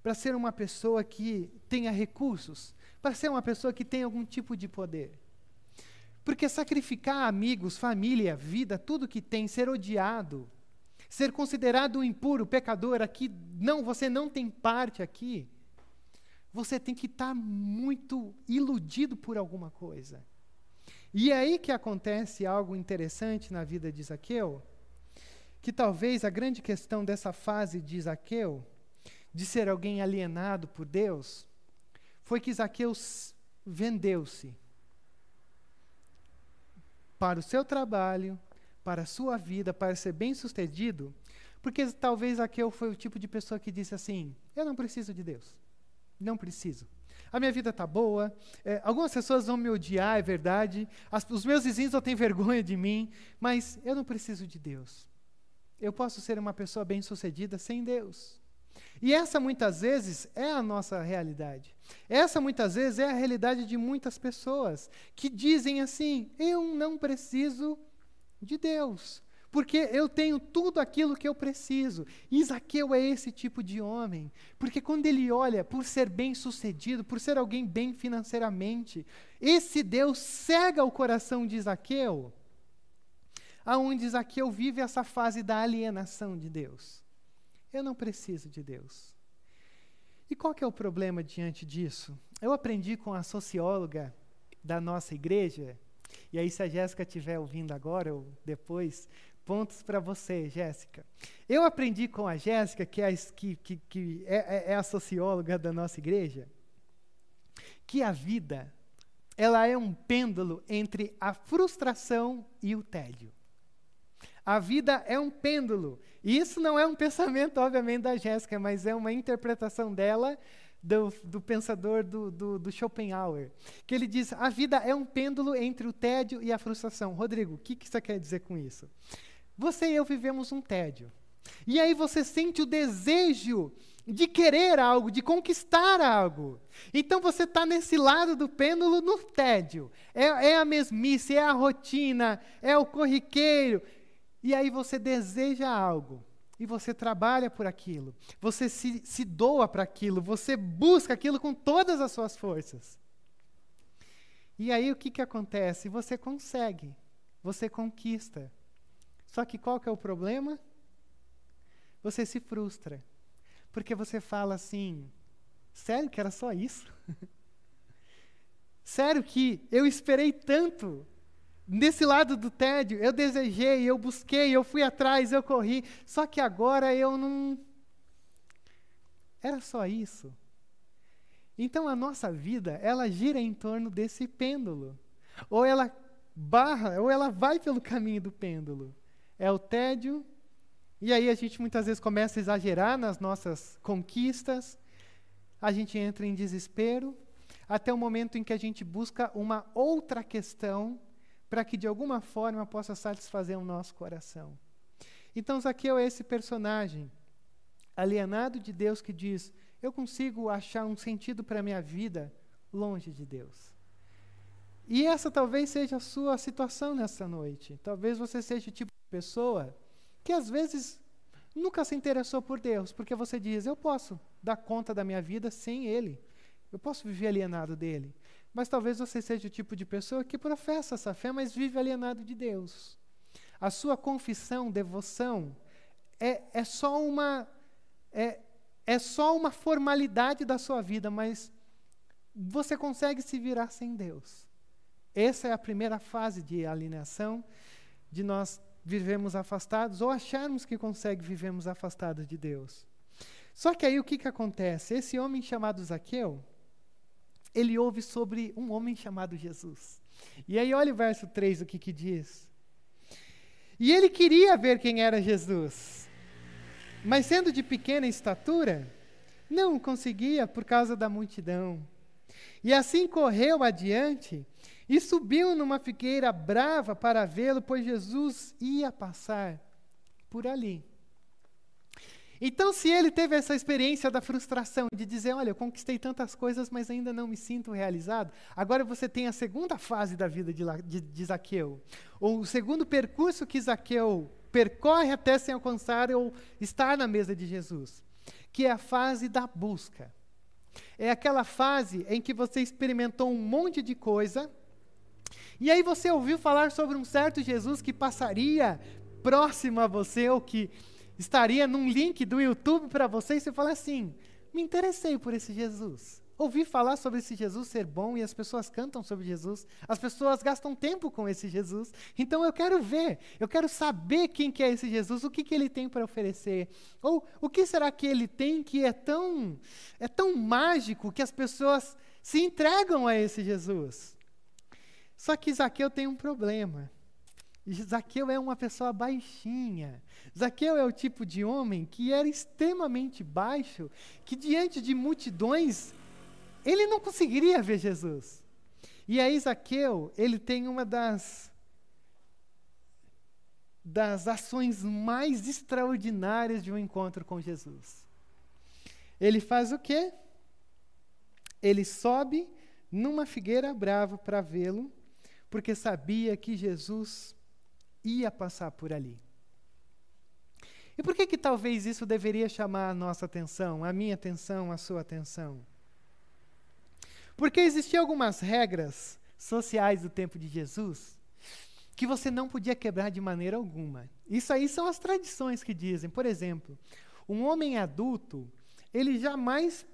para ser uma pessoa que tenha recursos, para ser uma pessoa que tenha algum tipo de poder. Porque sacrificar amigos, família, vida, tudo que tem, ser odiado, ser considerado impuro, pecador, aqui não, você não tem parte aqui. Você tem que estar tá muito iludido por alguma coisa. E é aí que acontece algo interessante na vida de Zaqueu, que talvez a grande questão dessa fase de Zaqueu, de ser alguém alienado por Deus, foi que Zaqueu vendeu-se para o seu trabalho, para a sua vida, para ser bem-sucedido, porque talvez Zaqueu foi o tipo de pessoa que disse assim: Eu não preciso de Deus. Não preciso a minha vida está boa, é, algumas pessoas vão me odiar, é verdade, As, os meus vizinhos vão ter <laughs> vergonha de mim, mas eu não preciso de Deus. Eu posso ser uma pessoa bem-sucedida sem Deus. E essa muitas vezes é a nossa realidade. Essa muitas vezes é a realidade de muitas pessoas que dizem assim: eu não preciso de Deus porque eu tenho tudo aquilo que eu preciso. Isaqueu é esse tipo de homem, porque quando ele olha por ser bem-sucedido, por ser alguém bem financeiramente, esse Deus cega o coração de Isaqueu, aonde Isaqueu vive essa fase da alienação de Deus. Eu não preciso de Deus. E qual que é o problema diante disso? Eu aprendi com a socióloga da nossa igreja, e aí se a Jéssica estiver ouvindo agora ou depois, pontos para você, Jéssica. Eu aprendi com a Jéssica, que, é, que, que, que é, é, é a socióloga da nossa igreja, que a vida ela é um pêndulo entre a frustração e o tédio. A vida é um pêndulo. E isso não é um <laughs> pensamento, obviamente, da Jéssica, mas é uma interpretação dela do, do pensador do, do, do, Schopenhauer. Que ele diz: a vida é um pêndulo entre o tédio e a frustração. Rodrigo, o que, que você quer dizer com isso? Você e eu vivemos um tédio. E aí você sente o desejo de querer algo, de conquistar algo. Então você está nesse lado do pêndulo no tédio. É, é, a mesmice, é a rotina, é o corriqueiro. E aí você deseja algo. E você trabalha por aquilo. Você se, se doa para aquilo. Você busca aquilo com todas as suas forças. E aí o que, que acontece? Você consegue. Você conquista. Só que qual que é o problema? Você se frustra. Porque você fala assim: sério que era só isso? <laughs> sério que eu esperei tanto nesse lado do tédio, eu desejei, eu busquei, eu fui atrás, eu corri, só que agora eu não. Era só isso. Então a nossa vida, ela gira em torno desse pêndulo. Ou ela barra, ou ela vai pelo caminho do pêndulo é o tédio. E aí a gente muitas vezes começa a exagerar nas nossas conquistas, a gente entra em desespero, até o momento em que a gente busca uma outra questão para que de alguma forma possa satisfazer o nosso coração. Então Zaqueu é esse personagem alienado de Deus que diz: Eu consigo achar um sentido para a minha vida longe de Deus. E essa talvez seja a sua situação nessa noite. Talvez você seja o tipo pessoa que às vezes nunca se interessou por Deus, porque você diz: eu posso dar conta da minha vida sem Ele, eu posso viver alienado dele. Mas talvez você seja o tipo de pessoa que professa essa fé, mas vive alienado de Deus. A sua confissão, devoção, é, é só uma é, é só uma formalidade da sua vida, mas você consegue se virar sem Deus. Essa é a primeira fase de alienação, de nós vivemos afastados ou acharmos que consegue vivemos afastados de Deus. Só que aí o que, que acontece? Esse homem chamado Zaqueu, ele ouve sobre um homem chamado Jesus. E aí olha o verso 3, o que, que diz. E ele queria ver quem era Jesus, mas sendo de pequena estatura, não conseguia por causa da multidão. E assim correu adiante e subiu numa figueira brava para vê-lo, pois Jesus ia passar por ali. Então, se ele teve essa experiência da frustração, de dizer: Olha, eu conquistei tantas coisas, mas ainda não me sinto realizado, agora você tem a segunda fase da vida de, de, de Zaqueu, ou o segundo percurso que Zaqueu percorre até se alcançar ou estar na mesa de Jesus, que é a fase da busca. É aquela fase em que você experimentou um monte de coisa, e aí você ouviu falar sobre um certo Jesus que passaria próximo a você, ou que estaria num link do YouTube para você, e você fala assim: me interessei por esse Jesus. Ouvi falar sobre esse Jesus ser bom e as pessoas cantam sobre Jesus, as pessoas gastam tempo com esse Jesus, então eu quero ver, eu quero saber quem que é esse Jesus, o que, que ele tem para oferecer, ou o que será que ele tem que é tão, é tão mágico que as pessoas se entregam a esse Jesus. Só que Zaqueu tem um problema. Zaqueu é uma pessoa baixinha. Zaqueu é o tipo de homem que era extremamente baixo, que diante de multidões ele não conseguiria ver Jesus. E aí Zaqueu, ele tem uma das das ações mais extraordinárias de um encontro com Jesus. Ele faz o quê? Ele sobe numa figueira brava para vê-lo, porque sabia que Jesus ia passar por ali. E por que que talvez isso deveria chamar a nossa atenção, a minha atenção, a sua atenção? Porque existiam algumas regras sociais do tempo de Jesus que você não podia quebrar de maneira alguma. Isso aí são as tradições que dizem. Por exemplo, um homem adulto, ele jamais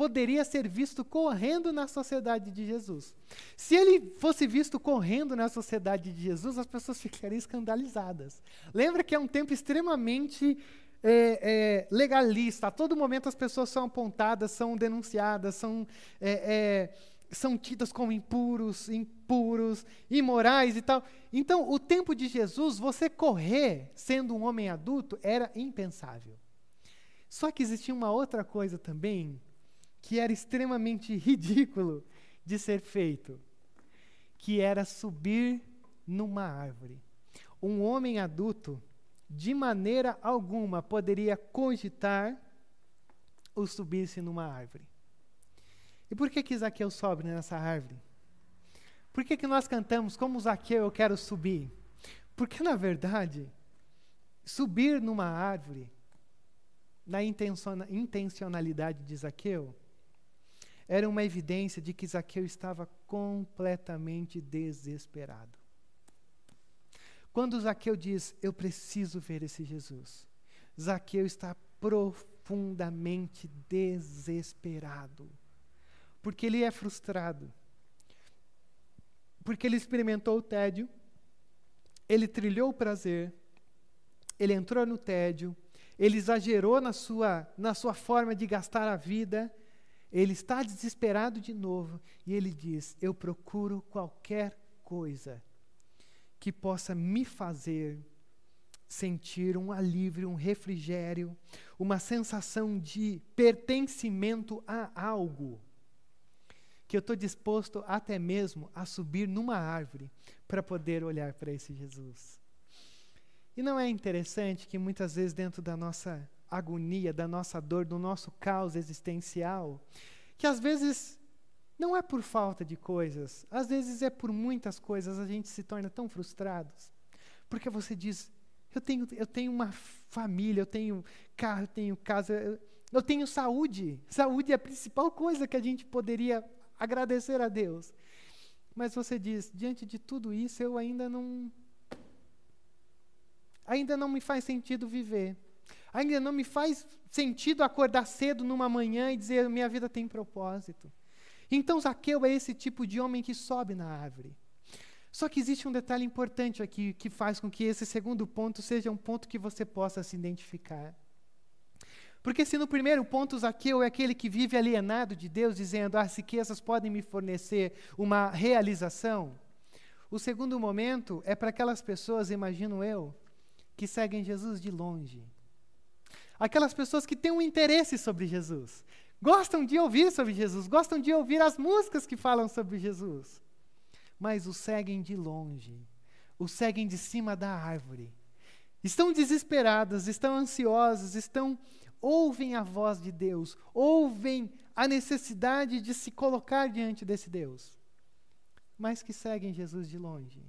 poderia ser visto correndo na sociedade de Jesus. Se ele fosse visto correndo na sociedade de Jesus, as pessoas ficariam escandalizadas. Lembra que é um tempo extremamente é, é, legalista. A todo momento as pessoas são apontadas, são denunciadas, são, é, é, são tidas como impuros, impuros, imorais e tal. Então, o tempo de Jesus, você correr sendo um homem adulto era impensável. Só que existia uma outra coisa também que era extremamente ridículo de ser feito, que era subir numa árvore. Um homem adulto, de maneira alguma, poderia cogitar o subir-se numa árvore. E por que que Zaqueu sobe nessa árvore? Por que que nós cantamos como Zaqueu eu quero subir? Porque na verdade, subir numa árvore, na intencionalidade de Zaqueu, era uma evidência de que Zaqueu estava completamente desesperado. Quando Zaqueu diz, Eu preciso ver esse Jesus, Zaqueu está profundamente desesperado, porque ele é frustrado, porque ele experimentou o tédio, ele trilhou o prazer, ele entrou no tédio, ele exagerou na sua, na sua forma de gastar a vida, ele está desesperado de novo e ele diz: Eu procuro qualquer coisa que possa me fazer sentir um alívio, um refrigério, uma sensação de pertencimento a algo. Que eu estou disposto até mesmo a subir numa árvore para poder olhar para esse Jesus. E não é interessante que muitas vezes, dentro da nossa agonia, da nossa dor, do nosso caos existencial, que às vezes não é por falta de coisas, às vezes é por muitas coisas a gente se torna tão frustrados, porque você diz: Eu tenho, eu tenho uma família, eu tenho carro, eu tenho casa, eu, eu tenho saúde. Saúde é a principal coisa que a gente poderia agradecer a Deus. Mas você diz, diante de tudo isso, eu ainda não. Ainda não me faz sentido viver. Ainda não me faz sentido acordar cedo numa manhã e dizer: minha vida tem propósito. Então, Zaqueu é esse tipo de homem que sobe na árvore. Só que existe um detalhe importante aqui que faz com que esse segundo ponto seja um ponto que você possa se identificar. Porque se no primeiro ponto Zaqueu é aquele que vive alienado de Deus, dizendo, as riquezas podem me fornecer uma realização, o segundo momento é para aquelas pessoas, imagino eu, que seguem Jesus de longe. Aquelas pessoas que têm um interesse sobre Jesus, gostam de ouvir sobre Jesus, gostam de ouvir as músicas que falam sobre Jesus, mas o seguem de longe, o seguem de cima da árvore. Estão desesperadas, estão ansiosas, estão ouvem a voz de Deus, ouvem a necessidade de se colocar diante desse Deus, mas que seguem Jesus de longe.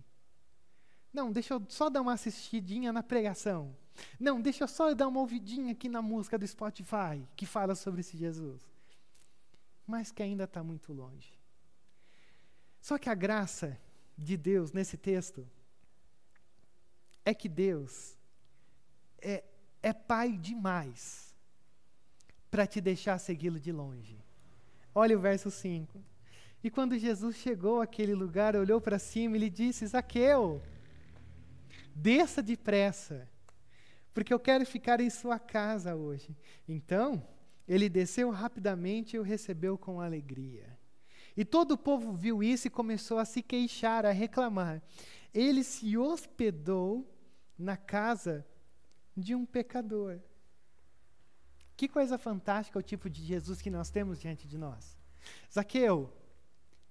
Não, deixa eu só dar uma assistidinha na pregação. Não, deixa eu só dar uma ouvidinha aqui na música do Spotify que fala sobre esse Jesus. Mas que ainda está muito longe. Só que a graça de Deus nesse texto é que Deus é, é pai demais para te deixar segui-lo de longe. Olha o verso 5. E quando Jesus chegou àquele lugar, olhou para cima e lhe disse: Zaqueu, desça depressa, porque eu quero ficar em sua casa hoje. Então, ele desceu rapidamente e o recebeu com alegria. E todo o povo viu isso e começou a se queixar, a reclamar. Ele se hospedou na casa de um pecador. Que coisa fantástica o tipo de Jesus que nós temos diante de nós. Zaqueu,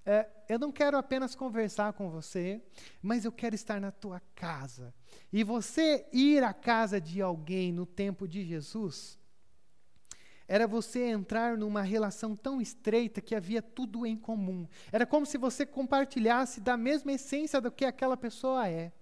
é, eu não quero apenas conversar com você, mas eu quero estar na tua casa. E você ir à casa de alguém no tempo de Jesus, era você entrar numa relação tão estreita que havia tudo em comum. Era como se você compartilhasse da mesma essência do que aquela pessoa é.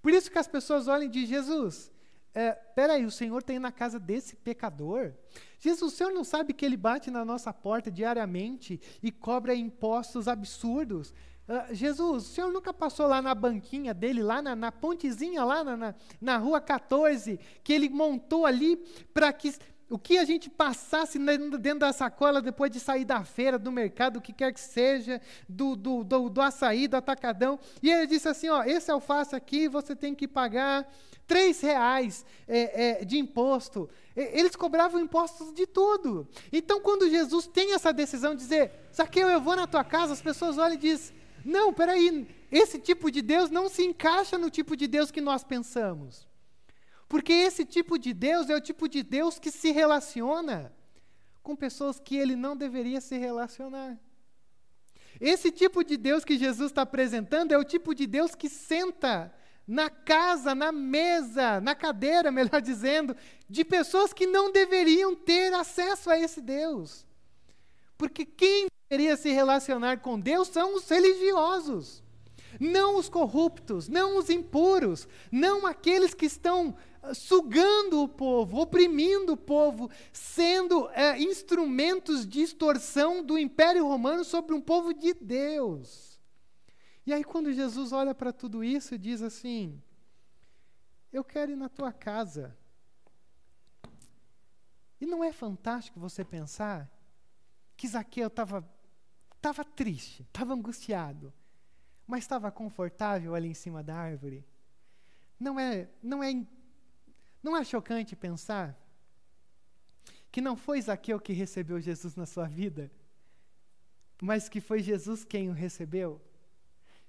Por isso que as pessoas olham de Jesus é, peraí, o Senhor tem na casa desse pecador? Jesus, o Senhor não sabe que ele bate na nossa porta diariamente e cobra impostos absurdos? Uh, Jesus, o Senhor nunca passou lá na banquinha dele, lá na, na pontezinha, lá na, na, na rua 14, que ele montou ali para que o que a gente passasse dentro da sacola depois de sair da feira, do mercado, o que quer que seja, do, do, do, do açaí, do atacadão. E ele disse assim: ó, esse alface aqui você tem que pagar três reais é, é, de imposto. Eles cobravam impostos de tudo. Então, quando Jesus tem essa decisão de dizer, Zaqueu, eu vou na tua casa, as pessoas olham e dizem, não, peraí, esse tipo de Deus não se encaixa no tipo de Deus que nós pensamos. Porque esse tipo de Deus é o tipo de Deus que se relaciona com pessoas que ele não deveria se relacionar. Esse tipo de Deus que Jesus está apresentando é o tipo de Deus que senta na casa, na mesa, na cadeira, <laughs> melhor dizendo, de pessoas que não deveriam ter acesso a esse Deus. Porque quem deveria se relacionar com Deus são os religiosos, não os corruptos, não os impuros, não aqueles que estão sugando o povo, oprimindo o povo, sendo é, instrumentos de extorsão do Império Romano sobre um povo de Deus. E aí, quando Jesus olha para tudo isso e diz assim: Eu quero ir na tua casa. E não é fantástico você pensar que Zaqueu estava tava triste, estava angustiado, mas estava confortável ali em cima da árvore? Não é, não é, não é chocante pensar que não foi Zaqueu que recebeu Jesus na sua vida, mas que foi Jesus quem o recebeu?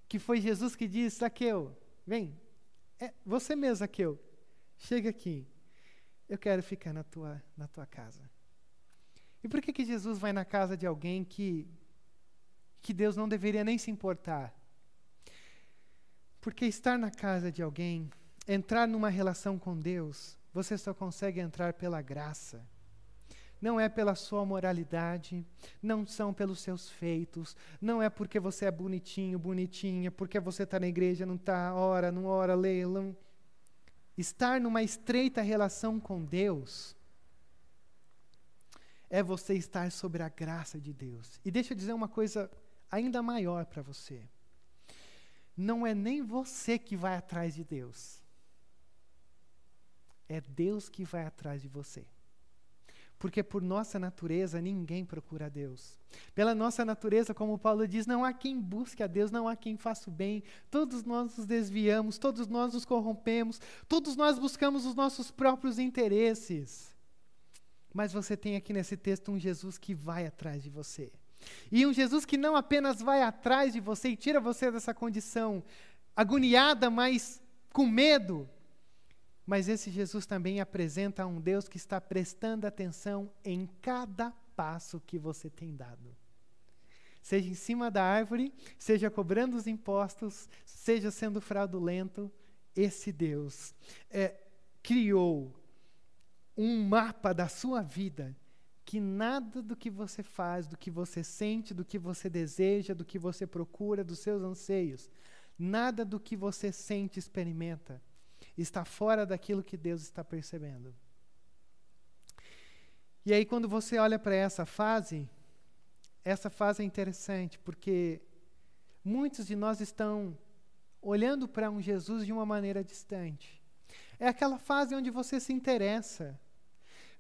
que foi Jesus que disse: Zaqueu, vem, é você mesmo, Zaqueu, chega aqui, eu quero ficar na tua, na tua casa. E por que, que Jesus vai na casa de alguém que, que Deus não deveria nem se importar? Porque estar na casa de alguém, entrar numa relação com Deus, você só consegue entrar pela graça não é pela sua moralidade, não são pelos seus feitos, não é porque você é bonitinho, bonitinha, porque você está na igreja, não está, ora, não ora, leia, não. estar numa estreita relação com Deus é você estar sobre a graça de Deus. E deixa eu dizer uma coisa ainda maior para você. Não é nem você que vai atrás de Deus. É Deus que vai atrás de você. Porque por nossa natureza ninguém procura Deus. Pela nossa natureza, como Paulo diz, não há quem busque a Deus, não há quem faça o bem. Todos nós nos desviamos, todos nós nos corrompemos, todos nós buscamos os nossos próprios interesses. Mas você tem aqui nesse texto um Jesus que vai atrás de você. E um Jesus que não apenas vai atrás de você e tira você dessa condição agoniada, mas com medo, mas esse Jesus também apresenta um Deus que está prestando atenção em cada passo que você tem dado. Seja em cima da árvore, seja cobrando os impostos, seja sendo fraudulento, esse Deus é, criou um mapa da sua vida que nada do que você faz, do que você sente, do que você deseja, do que você procura, dos seus anseios, nada do que você sente, experimenta, está fora daquilo que Deus está percebendo. E aí, quando você olha para essa fase, essa fase é interessante, porque muitos de nós estão olhando para um Jesus de uma maneira distante. É aquela fase onde você se interessa.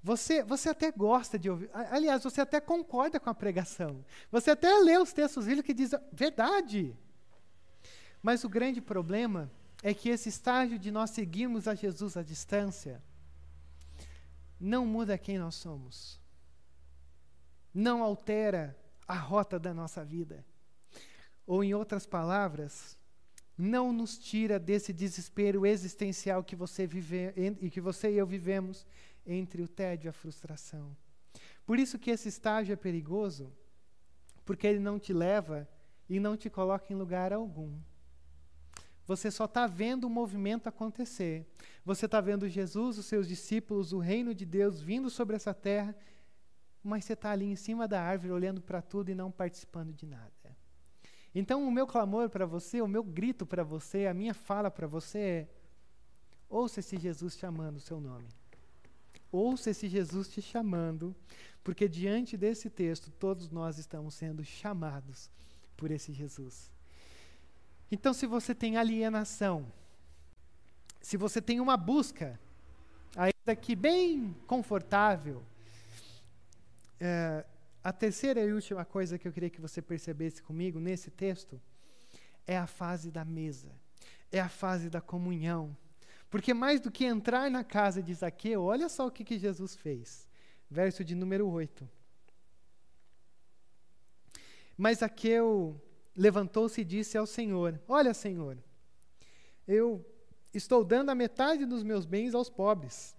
Você, você até gosta de ouvir. Aliás, você até concorda com a pregação. Você até lê os textos bíblicos que dizem verdade. Mas o grande problema é que esse estágio de nós seguirmos a Jesus à distância não muda quem nós somos. Não altera a rota da nossa vida. Ou, em outras palavras, não nos tira desse desespero existencial que você vive e que você e eu vivemos entre o tédio e a frustração. Por isso que esse estágio é perigoso, porque ele não te leva e não te coloca em lugar algum. Você só está vendo o movimento acontecer. Você está vendo Jesus, os seus discípulos, o reino de Deus vindo sobre essa terra, mas você está ali em cima da árvore olhando para tudo e não participando de nada. Então, o meu clamor para você, o meu grito para você, a minha fala para você é: ouça esse Jesus chamando o seu nome. Ouça esse Jesus te chamando, porque diante desse texto, todos nós estamos sendo chamados por esse Jesus. Então, se você tem alienação, se você tem uma busca, ainda que bem confortável, é, a terceira e última coisa que eu queria que você percebesse comigo nesse texto é a fase da mesa, é a fase da comunhão. Porque mais do que entrar na casa de Zaqueu, olha só o que, que Jesus fez. Verso de número 8. Mas Zaqueu levantou-se e disse ao Senhor: Olha, Senhor, eu estou dando a metade dos meus bens aos pobres.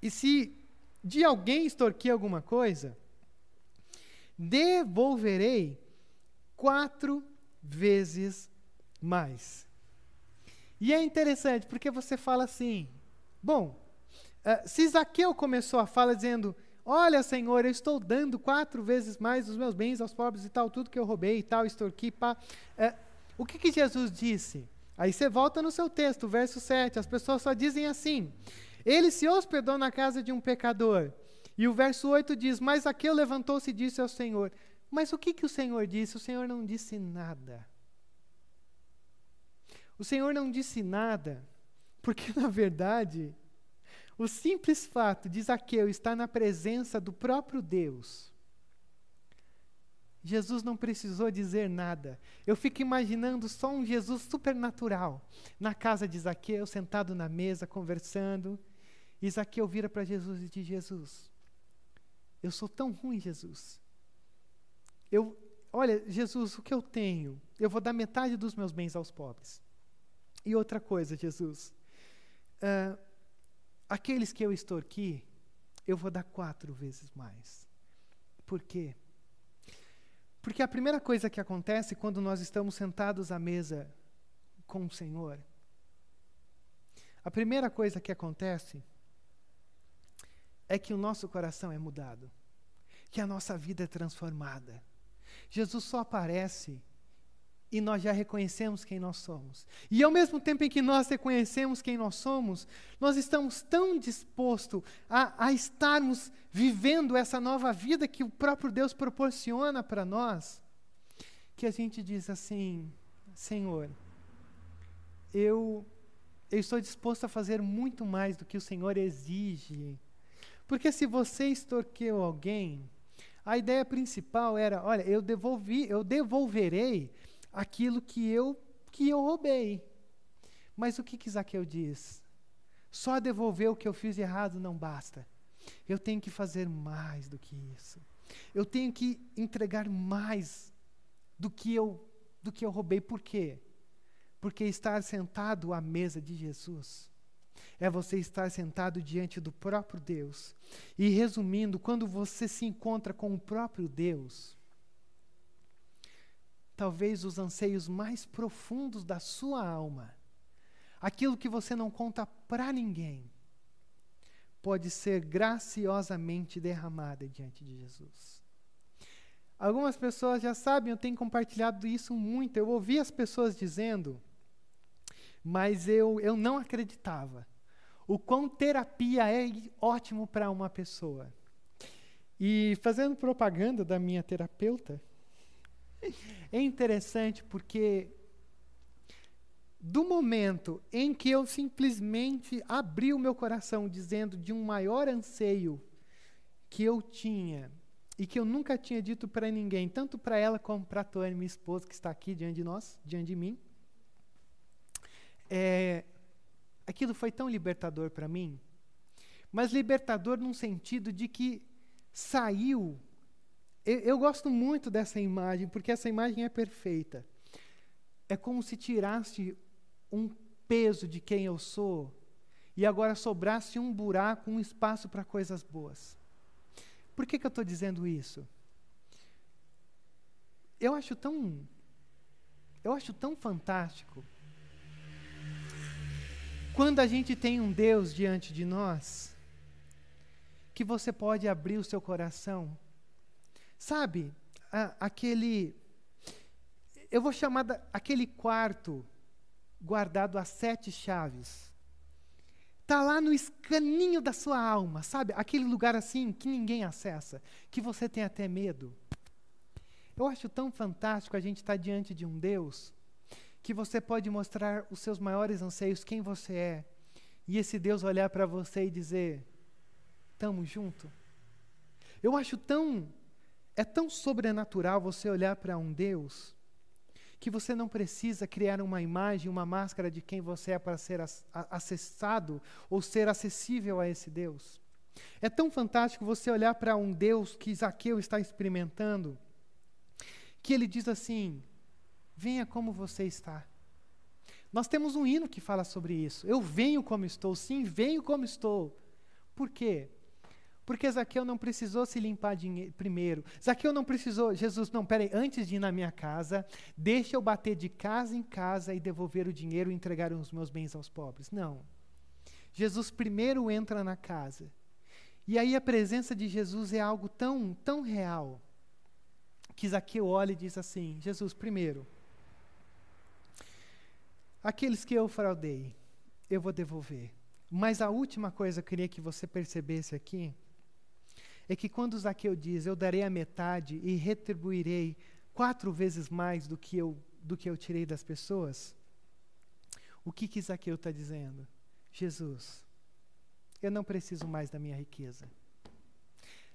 E se de alguém extorquir alguma coisa, devolverei quatro vezes mais. E é interessante, porque você fala assim: bom, uh, se Zaqueu começou a fala dizendo, Olha, Senhor, eu estou dando quatro vezes mais os meus bens aos pobres e tal, tudo que eu roubei e tal, extorqui, pá. É, o que, que Jesus disse? Aí você volta no seu texto, verso 7, as pessoas só dizem assim: Ele se hospedou na casa de um pecador. E o verso 8 diz: Mas Aqueu levantou-se e disse ao Senhor. Mas o que, que o Senhor disse? O Senhor não disse nada. O Senhor não disse nada, porque <laughs> na verdade o simples fato de Zaqueu estar na presença do próprio Deus, Jesus não precisou dizer nada. Eu fico imaginando só um Jesus supernatural na casa de Zaqueu, sentado na mesa, conversando. E Zaqueu vira para Jesus e diz: Jesus, eu sou tão ruim, Jesus. Eu, olha, Jesus, o que eu tenho? Eu vou dar metade dos meus bens aos pobres. E outra coisa, Jesus, uh, Aqueles que eu extorqui, eu vou dar quatro vezes mais. Por quê? Porque a primeira coisa que acontece quando nós estamos sentados à mesa com o Senhor, a primeira coisa que acontece é que o nosso coração é mudado, que a nossa vida é transformada. Jesus só aparece e nós já reconhecemos quem nós somos. E ao mesmo tempo em que nós reconhecemos quem nós somos, nós estamos tão dispostos a, a estarmos vivendo essa nova vida que o próprio Deus proporciona para nós, que a gente diz assim: Senhor, eu, eu estou disposto a fazer muito mais do que o Senhor exige. Porque se você extorqueu alguém, a ideia principal era, olha, eu devolvi, eu devolverei aquilo que eu que eu roubei. Mas o que, que Zaqueu diz? Só devolver o que eu fiz errado não basta. Eu tenho que fazer mais do que isso. Eu tenho que entregar mais do que eu do que eu roubei. Por quê? Porque estar sentado à mesa de Jesus é você estar sentado diante do próprio Deus. E resumindo, quando você se encontra com o próprio Deus, talvez os anseios mais profundos da sua alma, aquilo que você não conta para ninguém, pode ser graciosamente derramada diante de Jesus. Algumas pessoas já sabem, eu tenho compartilhado isso muito. Eu ouvi as pessoas dizendo, mas eu, eu não acreditava. O quão terapia é ótimo para uma pessoa. E fazendo propaganda da minha terapeuta, é interessante porque do momento em que eu simplesmente abri o meu coração dizendo de um maior anseio que eu tinha e que eu nunca tinha dito para ninguém, tanto para ela como para a Tônia, minha esposa, que está aqui diante de nós, diante de mim, é, aquilo foi tão libertador para mim, mas libertador num sentido de que saiu eu, eu gosto muito dessa imagem, porque essa imagem é perfeita. É como se tirasse um peso de quem eu sou e agora sobrasse um buraco, um espaço para coisas boas. Por que, que eu estou dizendo isso? Eu acho tão. Eu acho tão fantástico. Quando a gente tem um Deus diante de nós, que você pode abrir o seu coração Sabe, aquele. Eu vou chamar da, aquele quarto guardado a sete chaves. Está lá no escaninho da sua alma, sabe? Aquele lugar assim que ninguém acessa, que você tem até medo. Eu acho tão fantástico a gente estar tá diante de um Deus que você pode mostrar os seus maiores anseios, quem você é, e esse Deus olhar para você e dizer: "Tamo junto". Eu acho tão é tão sobrenatural você olhar para um Deus que você não precisa criar uma imagem, uma máscara de quem você é para ser acessado ou ser acessível a esse Deus. É tão fantástico você olhar para um Deus que Zaqueu está experimentando, que ele diz assim: venha como você está. Nós temos um hino que fala sobre isso. Eu venho como estou, sim, venho como estou. Por quê? Porque Zaqueu não precisou se limpar primeiro. Zaqueu não precisou, Jesus, não, peraí, antes de ir na minha casa, deixa eu bater de casa em casa e devolver o dinheiro e entregar os meus bens aos pobres. Não. Jesus primeiro entra na casa. E aí a presença de Jesus é algo tão, tão real, que Zaqueu olha e diz assim: Jesus, primeiro, aqueles que eu fraudei, eu vou devolver. Mas a última coisa que eu queria que você percebesse aqui é que quando Zaqueu diz, eu darei a metade e retribuirei quatro vezes mais do que eu, do que eu tirei das pessoas, o que, que Zaqueu está dizendo? Jesus, eu não preciso mais da minha riqueza.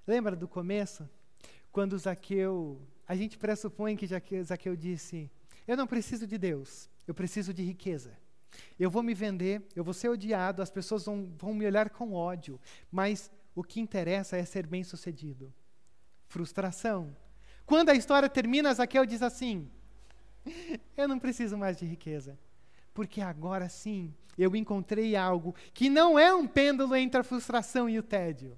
Lembra do começo? Quando Zaqueu, a gente pressupõe que Zaqueu disse, eu não preciso de Deus, eu preciso de riqueza. Eu vou me vender, eu vou ser odiado, as pessoas vão, vão me olhar com ódio, mas o que interessa é ser bem-sucedido. Frustração. Quando a história termina, Zaqueu diz assim: <laughs> Eu não preciso mais de riqueza, porque agora sim eu encontrei algo que não é um pêndulo entre a frustração e o tédio,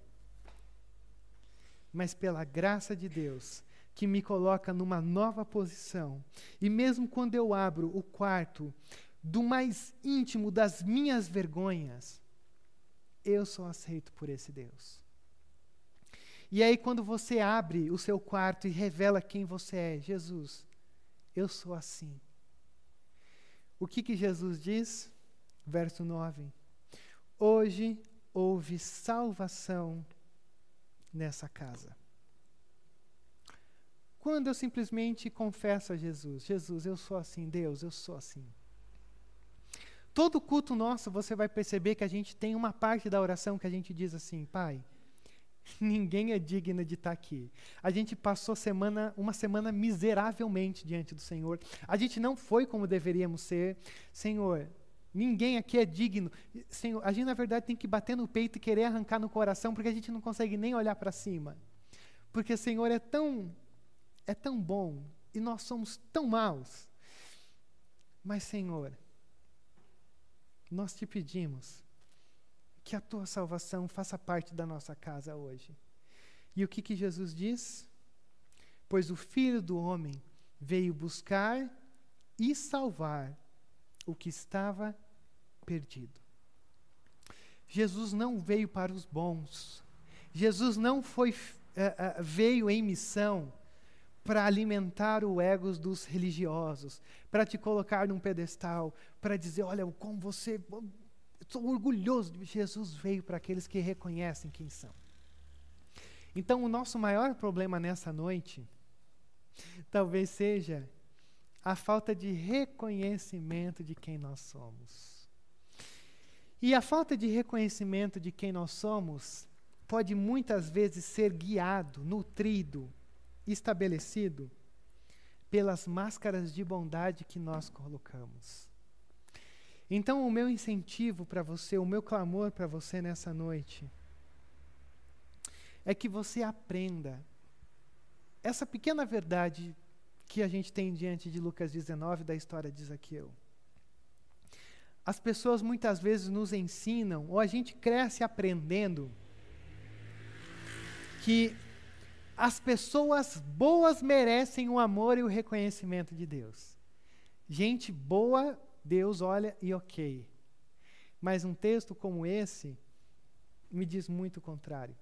mas pela graça de Deus, que me coloca numa nova posição. E mesmo quando eu abro o quarto do mais íntimo das minhas vergonhas, eu sou aceito por esse Deus. E aí, quando você abre o seu quarto e revela quem você é, Jesus, eu sou assim. O que, que Jesus diz? Verso 9: Hoje houve salvação nessa casa. Quando eu simplesmente confesso a Jesus: Jesus, eu sou assim, Deus, eu sou assim. Todo culto nosso, você vai perceber que a gente tem uma parte da oração que a gente diz assim: Pai, <laughs> ninguém é digno de estar aqui. A gente passou semana, uma semana miseravelmente diante do Senhor. A gente não foi como deveríamos ser. Senhor, ninguém aqui é digno. Senhor, a gente na verdade tem que bater no peito e querer arrancar no coração, porque a gente não consegue nem olhar para cima. Porque Senhor é tão é tão bom e nós somos tão maus. Mas, Senhor, nós te pedimos que a tua salvação faça parte da nossa casa hoje. E o que, que Jesus diz? Pois o Filho do Homem veio buscar e salvar o que estava perdido. Jesus não veio para os bons. Jesus não foi, uh, uh, veio em missão para alimentar o ego dos religiosos, para te colocar num pedestal, para dizer, olha, como você, sou orgulhoso de Jesus veio para aqueles que reconhecem quem são. Então, o nosso maior problema nessa noite talvez seja a falta de reconhecimento de quem nós somos. E a falta de reconhecimento de quem nós somos pode muitas vezes ser guiado, nutrido, estabelecido pelas máscaras de bondade que nós colocamos. Então, o meu incentivo para você, o meu clamor para você nessa noite, é que você aprenda essa pequena verdade que a gente tem diante de Lucas 19, da história de Zaqueu. As pessoas muitas vezes nos ensinam, ou a gente cresce aprendendo, que as pessoas boas merecem o amor e o reconhecimento de Deus. Gente boa, Deus olha e ok. Mas um texto como esse me diz muito o contrário.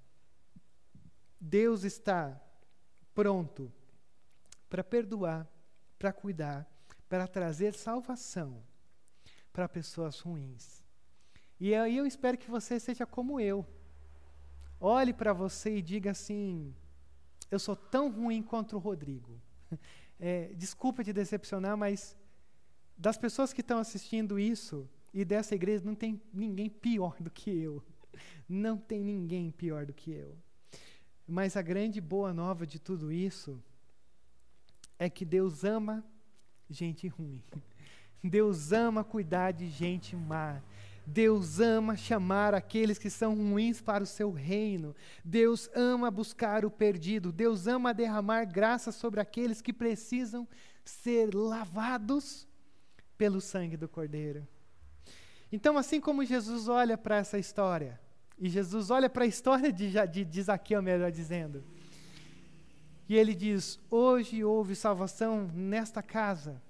Deus está pronto para perdoar, para cuidar, para trazer salvação para pessoas ruins. E aí eu espero que você seja como eu. Olhe para você e diga assim: eu sou tão ruim quanto o Rodrigo. <laughs> É, desculpa te decepcionar, mas das pessoas que estão assistindo isso e dessa igreja, não tem ninguém pior do que eu. Não tem ninguém pior do que eu. Mas a grande boa nova de tudo isso é que Deus ama gente ruim. <laughs> Deus ama cuidar de gente má. Deus ama chamar aqueles que são ruins para o seu reino. Deus ama buscar o perdido. Deus ama derramar graça sobre aqueles que precisam ser lavados pelo sangue do Cordeiro. Então, assim como Jesus olha para essa história, e Jesus olha para a história de, de, de Zaqueu, melhor dizendo, e ele diz: Hoje houve salvação nesta casa.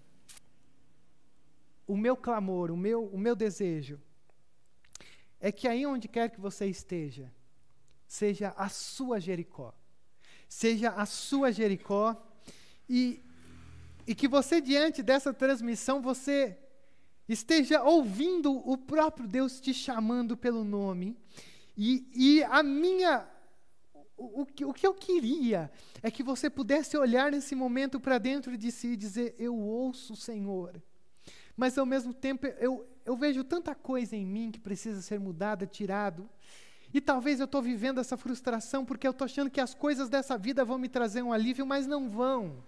O meu clamor, o meu, o meu desejo é que aí onde quer que você esteja, seja a sua Jericó. Seja a sua Jericó e, e que você, diante dessa transmissão, você esteja ouvindo o próprio Deus te chamando pelo nome. E, e a minha. O, o, o que eu queria é que você pudesse olhar nesse momento para dentro de si e dizer: Eu ouço o Senhor. Mas ao mesmo tempo, eu, eu vejo tanta coisa em mim que precisa ser mudada, tirado. E talvez eu estou vivendo essa frustração porque eu estou achando que as coisas dessa vida vão me trazer um alívio, mas não vão.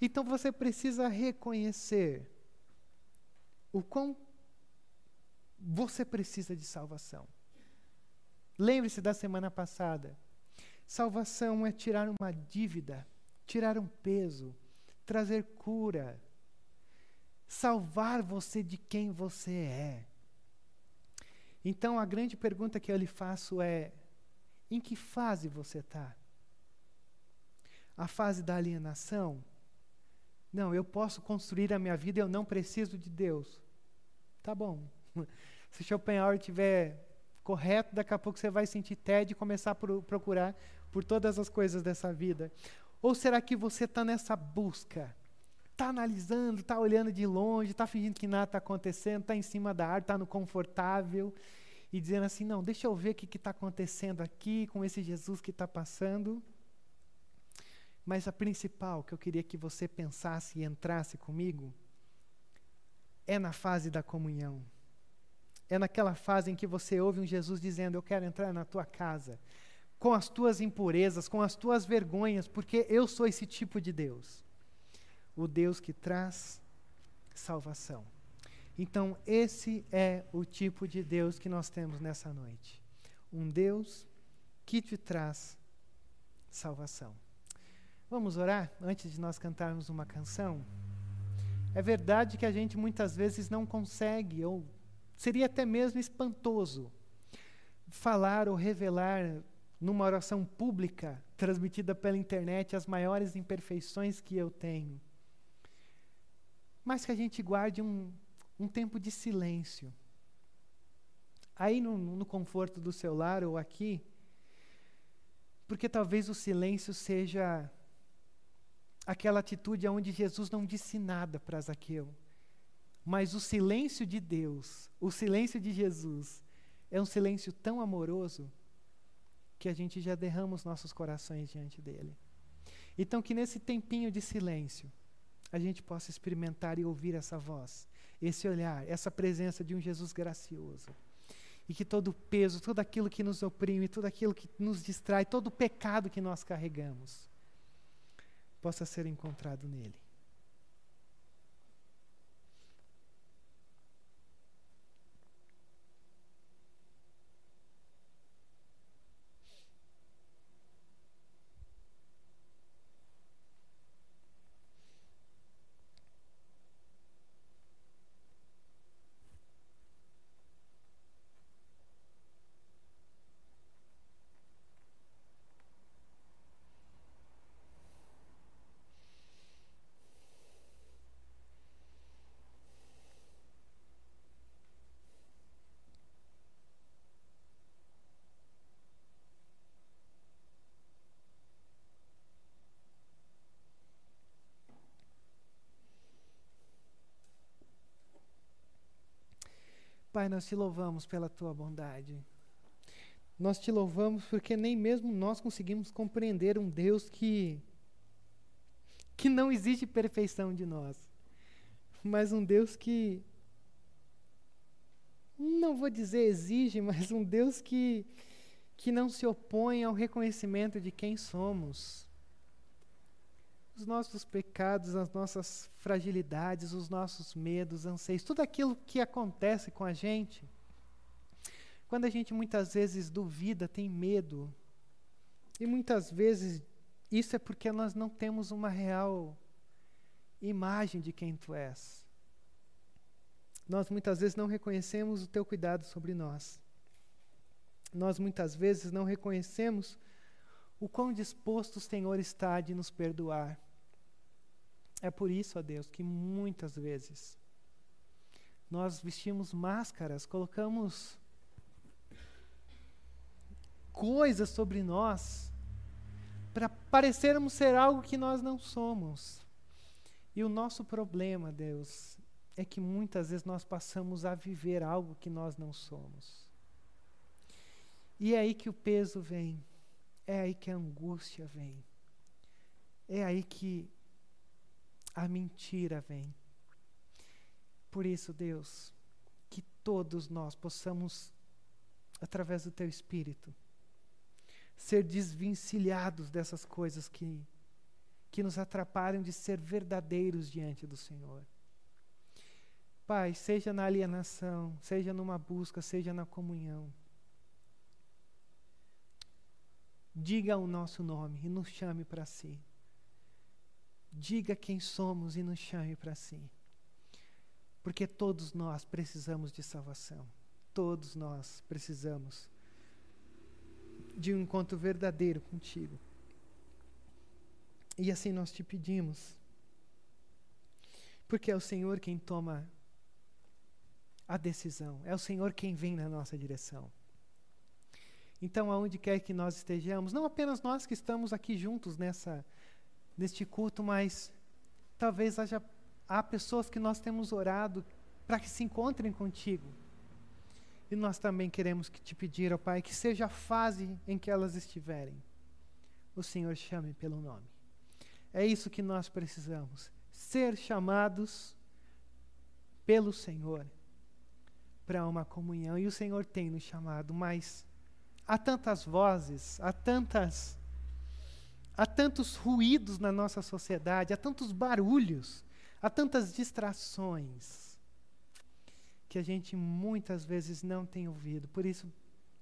Então você precisa reconhecer o quão você precisa de salvação. Lembre-se da semana passada. Salvação é tirar uma dívida, tirar um peso, trazer cura, salvar você de quem você é. Então a grande pergunta que eu lhe faço é: em que fase você está? A fase da alienação? Não, eu posso construir a minha vida, eu não preciso de Deus. Tá bom. <laughs> Se Schopenhauer estiver correto, daqui a pouco você vai sentir tédio e começar a procurar por todas as coisas dessa vida. Ou será que você está nessa busca está analisando, está olhando de longe, está fingindo que nada está acontecendo, está em cima da árvore, está no confortável e dizendo assim: não, deixa eu ver o que está acontecendo aqui com esse Jesus que está passando. Mas a principal que eu queria que você pensasse e entrasse comigo é na fase da comunhão. É naquela fase em que você ouve um Jesus dizendo: Eu quero entrar na tua casa, com as tuas impurezas, com as tuas vergonhas, porque eu sou esse tipo de Deus. O Deus que traz salvação. Então, esse é o tipo de Deus que nós temos nessa noite. Um Deus que te traz salvação. Vamos orar antes de nós cantarmos uma canção? É verdade que a gente muitas vezes não consegue, ou seria até mesmo espantoso, falar ou revelar numa oração pública, transmitida pela internet, as maiores imperfeições que eu tenho. Mas que a gente guarde um, um tempo de silêncio. Aí no, no conforto do seu lar ou aqui, porque talvez o silêncio seja aquela atitude onde Jesus não disse nada para Zaqueu. Mas o silêncio de Deus, o silêncio de Jesus, é um silêncio tão amoroso que a gente já derrama os nossos corações diante dele. Então, que nesse tempinho de silêncio, a gente possa experimentar e ouvir essa voz, esse olhar, essa presença de um Jesus gracioso. E que todo o peso, tudo aquilo que nos oprime, tudo aquilo que nos distrai, todo o pecado que nós carregamos, possa ser encontrado nele. Pai, nós te louvamos pela tua bondade. Nós te louvamos porque nem mesmo nós conseguimos compreender um Deus que que não exige perfeição de nós, mas um Deus que não vou dizer exige, mas um Deus que que não se opõe ao reconhecimento de quem somos os nossos pecados, as nossas fragilidades, os nossos medos, anseios, tudo aquilo que acontece com a gente. Quando a gente muitas vezes duvida, tem medo, e muitas vezes isso é porque nós não temos uma real imagem de quem tu és. Nós muitas vezes não reconhecemos o teu cuidado sobre nós. Nós muitas vezes não reconhecemos o quão disposto o Senhor está de nos perdoar. É por isso, ó Deus, que muitas vezes nós vestimos máscaras, colocamos coisas sobre nós para parecermos ser algo que nós não somos. E o nosso problema, Deus, é que muitas vezes nós passamos a viver algo que nós não somos. E é aí que o peso vem, é aí que a angústia vem, é aí que a mentira vem. Por isso, Deus, que todos nós possamos, através do Teu Espírito, ser desvencilhados dessas coisas que, que nos atrapalham de ser verdadeiros diante do Senhor. Pai, seja na alienação, seja numa busca, seja na comunhão. Diga o nosso nome e nos chame para si. Diga quem somos e nos chame para si. Porque todos nós precisamos de salvação. Todos nós precisamos de um encontro verdadeiro contigo. E assim nós te pedimos. Porque é o Senhor quem toma a decisão, é o Senhor quem vem na nossa direção. Então, aonde quer que nós estejamos, não apenas nós que estamos aqui juntos nessa neste culto, mas Talvez haja há pessoas que nós temos orado para que se encontrem contigo. E nós também queremos que te pedir, ó Pai, que seja a fase em que elas estiverem, o Senhor chame pelo nome. É isso que nós precisamos, ser chamados pelo Senhor para uma comunhão. E o Senhor tem nos chamado, mas há tantas vozes, há tantas há tantos ruídos na nossa sociedade, há tantos barulhos, há tantas distrações que a gente muitas vezes não tem ouvido. Por isso,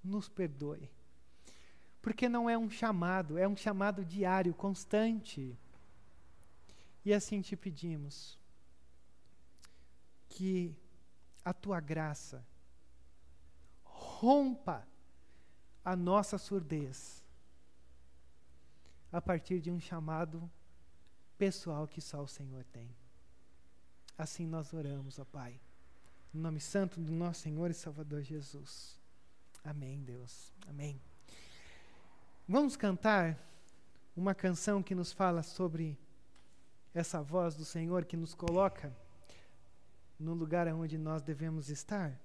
nos perdoe. Porque não é um chamado, é um chamado diário, constante. E assim te pedimos que a tua graça rompa a nossa surdez a partir de um chamado pessoal que só o Senhor tem. Assim nós oramos, ó Pai. No nome santo do nosso Senhor e Salvador Jesus. Amém, Deus. Amém. Vamos cantar uma canção que nos fala sobre essa voz do Senhor que nos coloca no lugar onde nós devemos estar?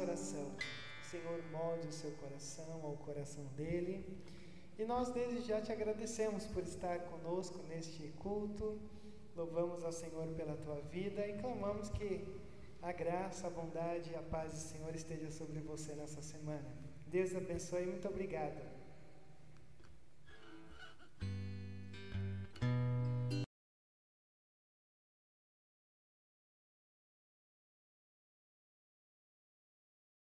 oração. Senhor, molde o seu coração ao coração dele. E nós desde já te agradecemos por estar conosco neste culto. Louvamos ao Senhor pela tua vida e clamamos que a graça, a bondade e a paz do Senhor esteja sobre você nessa semana. Deus abençoe e muito obrigado.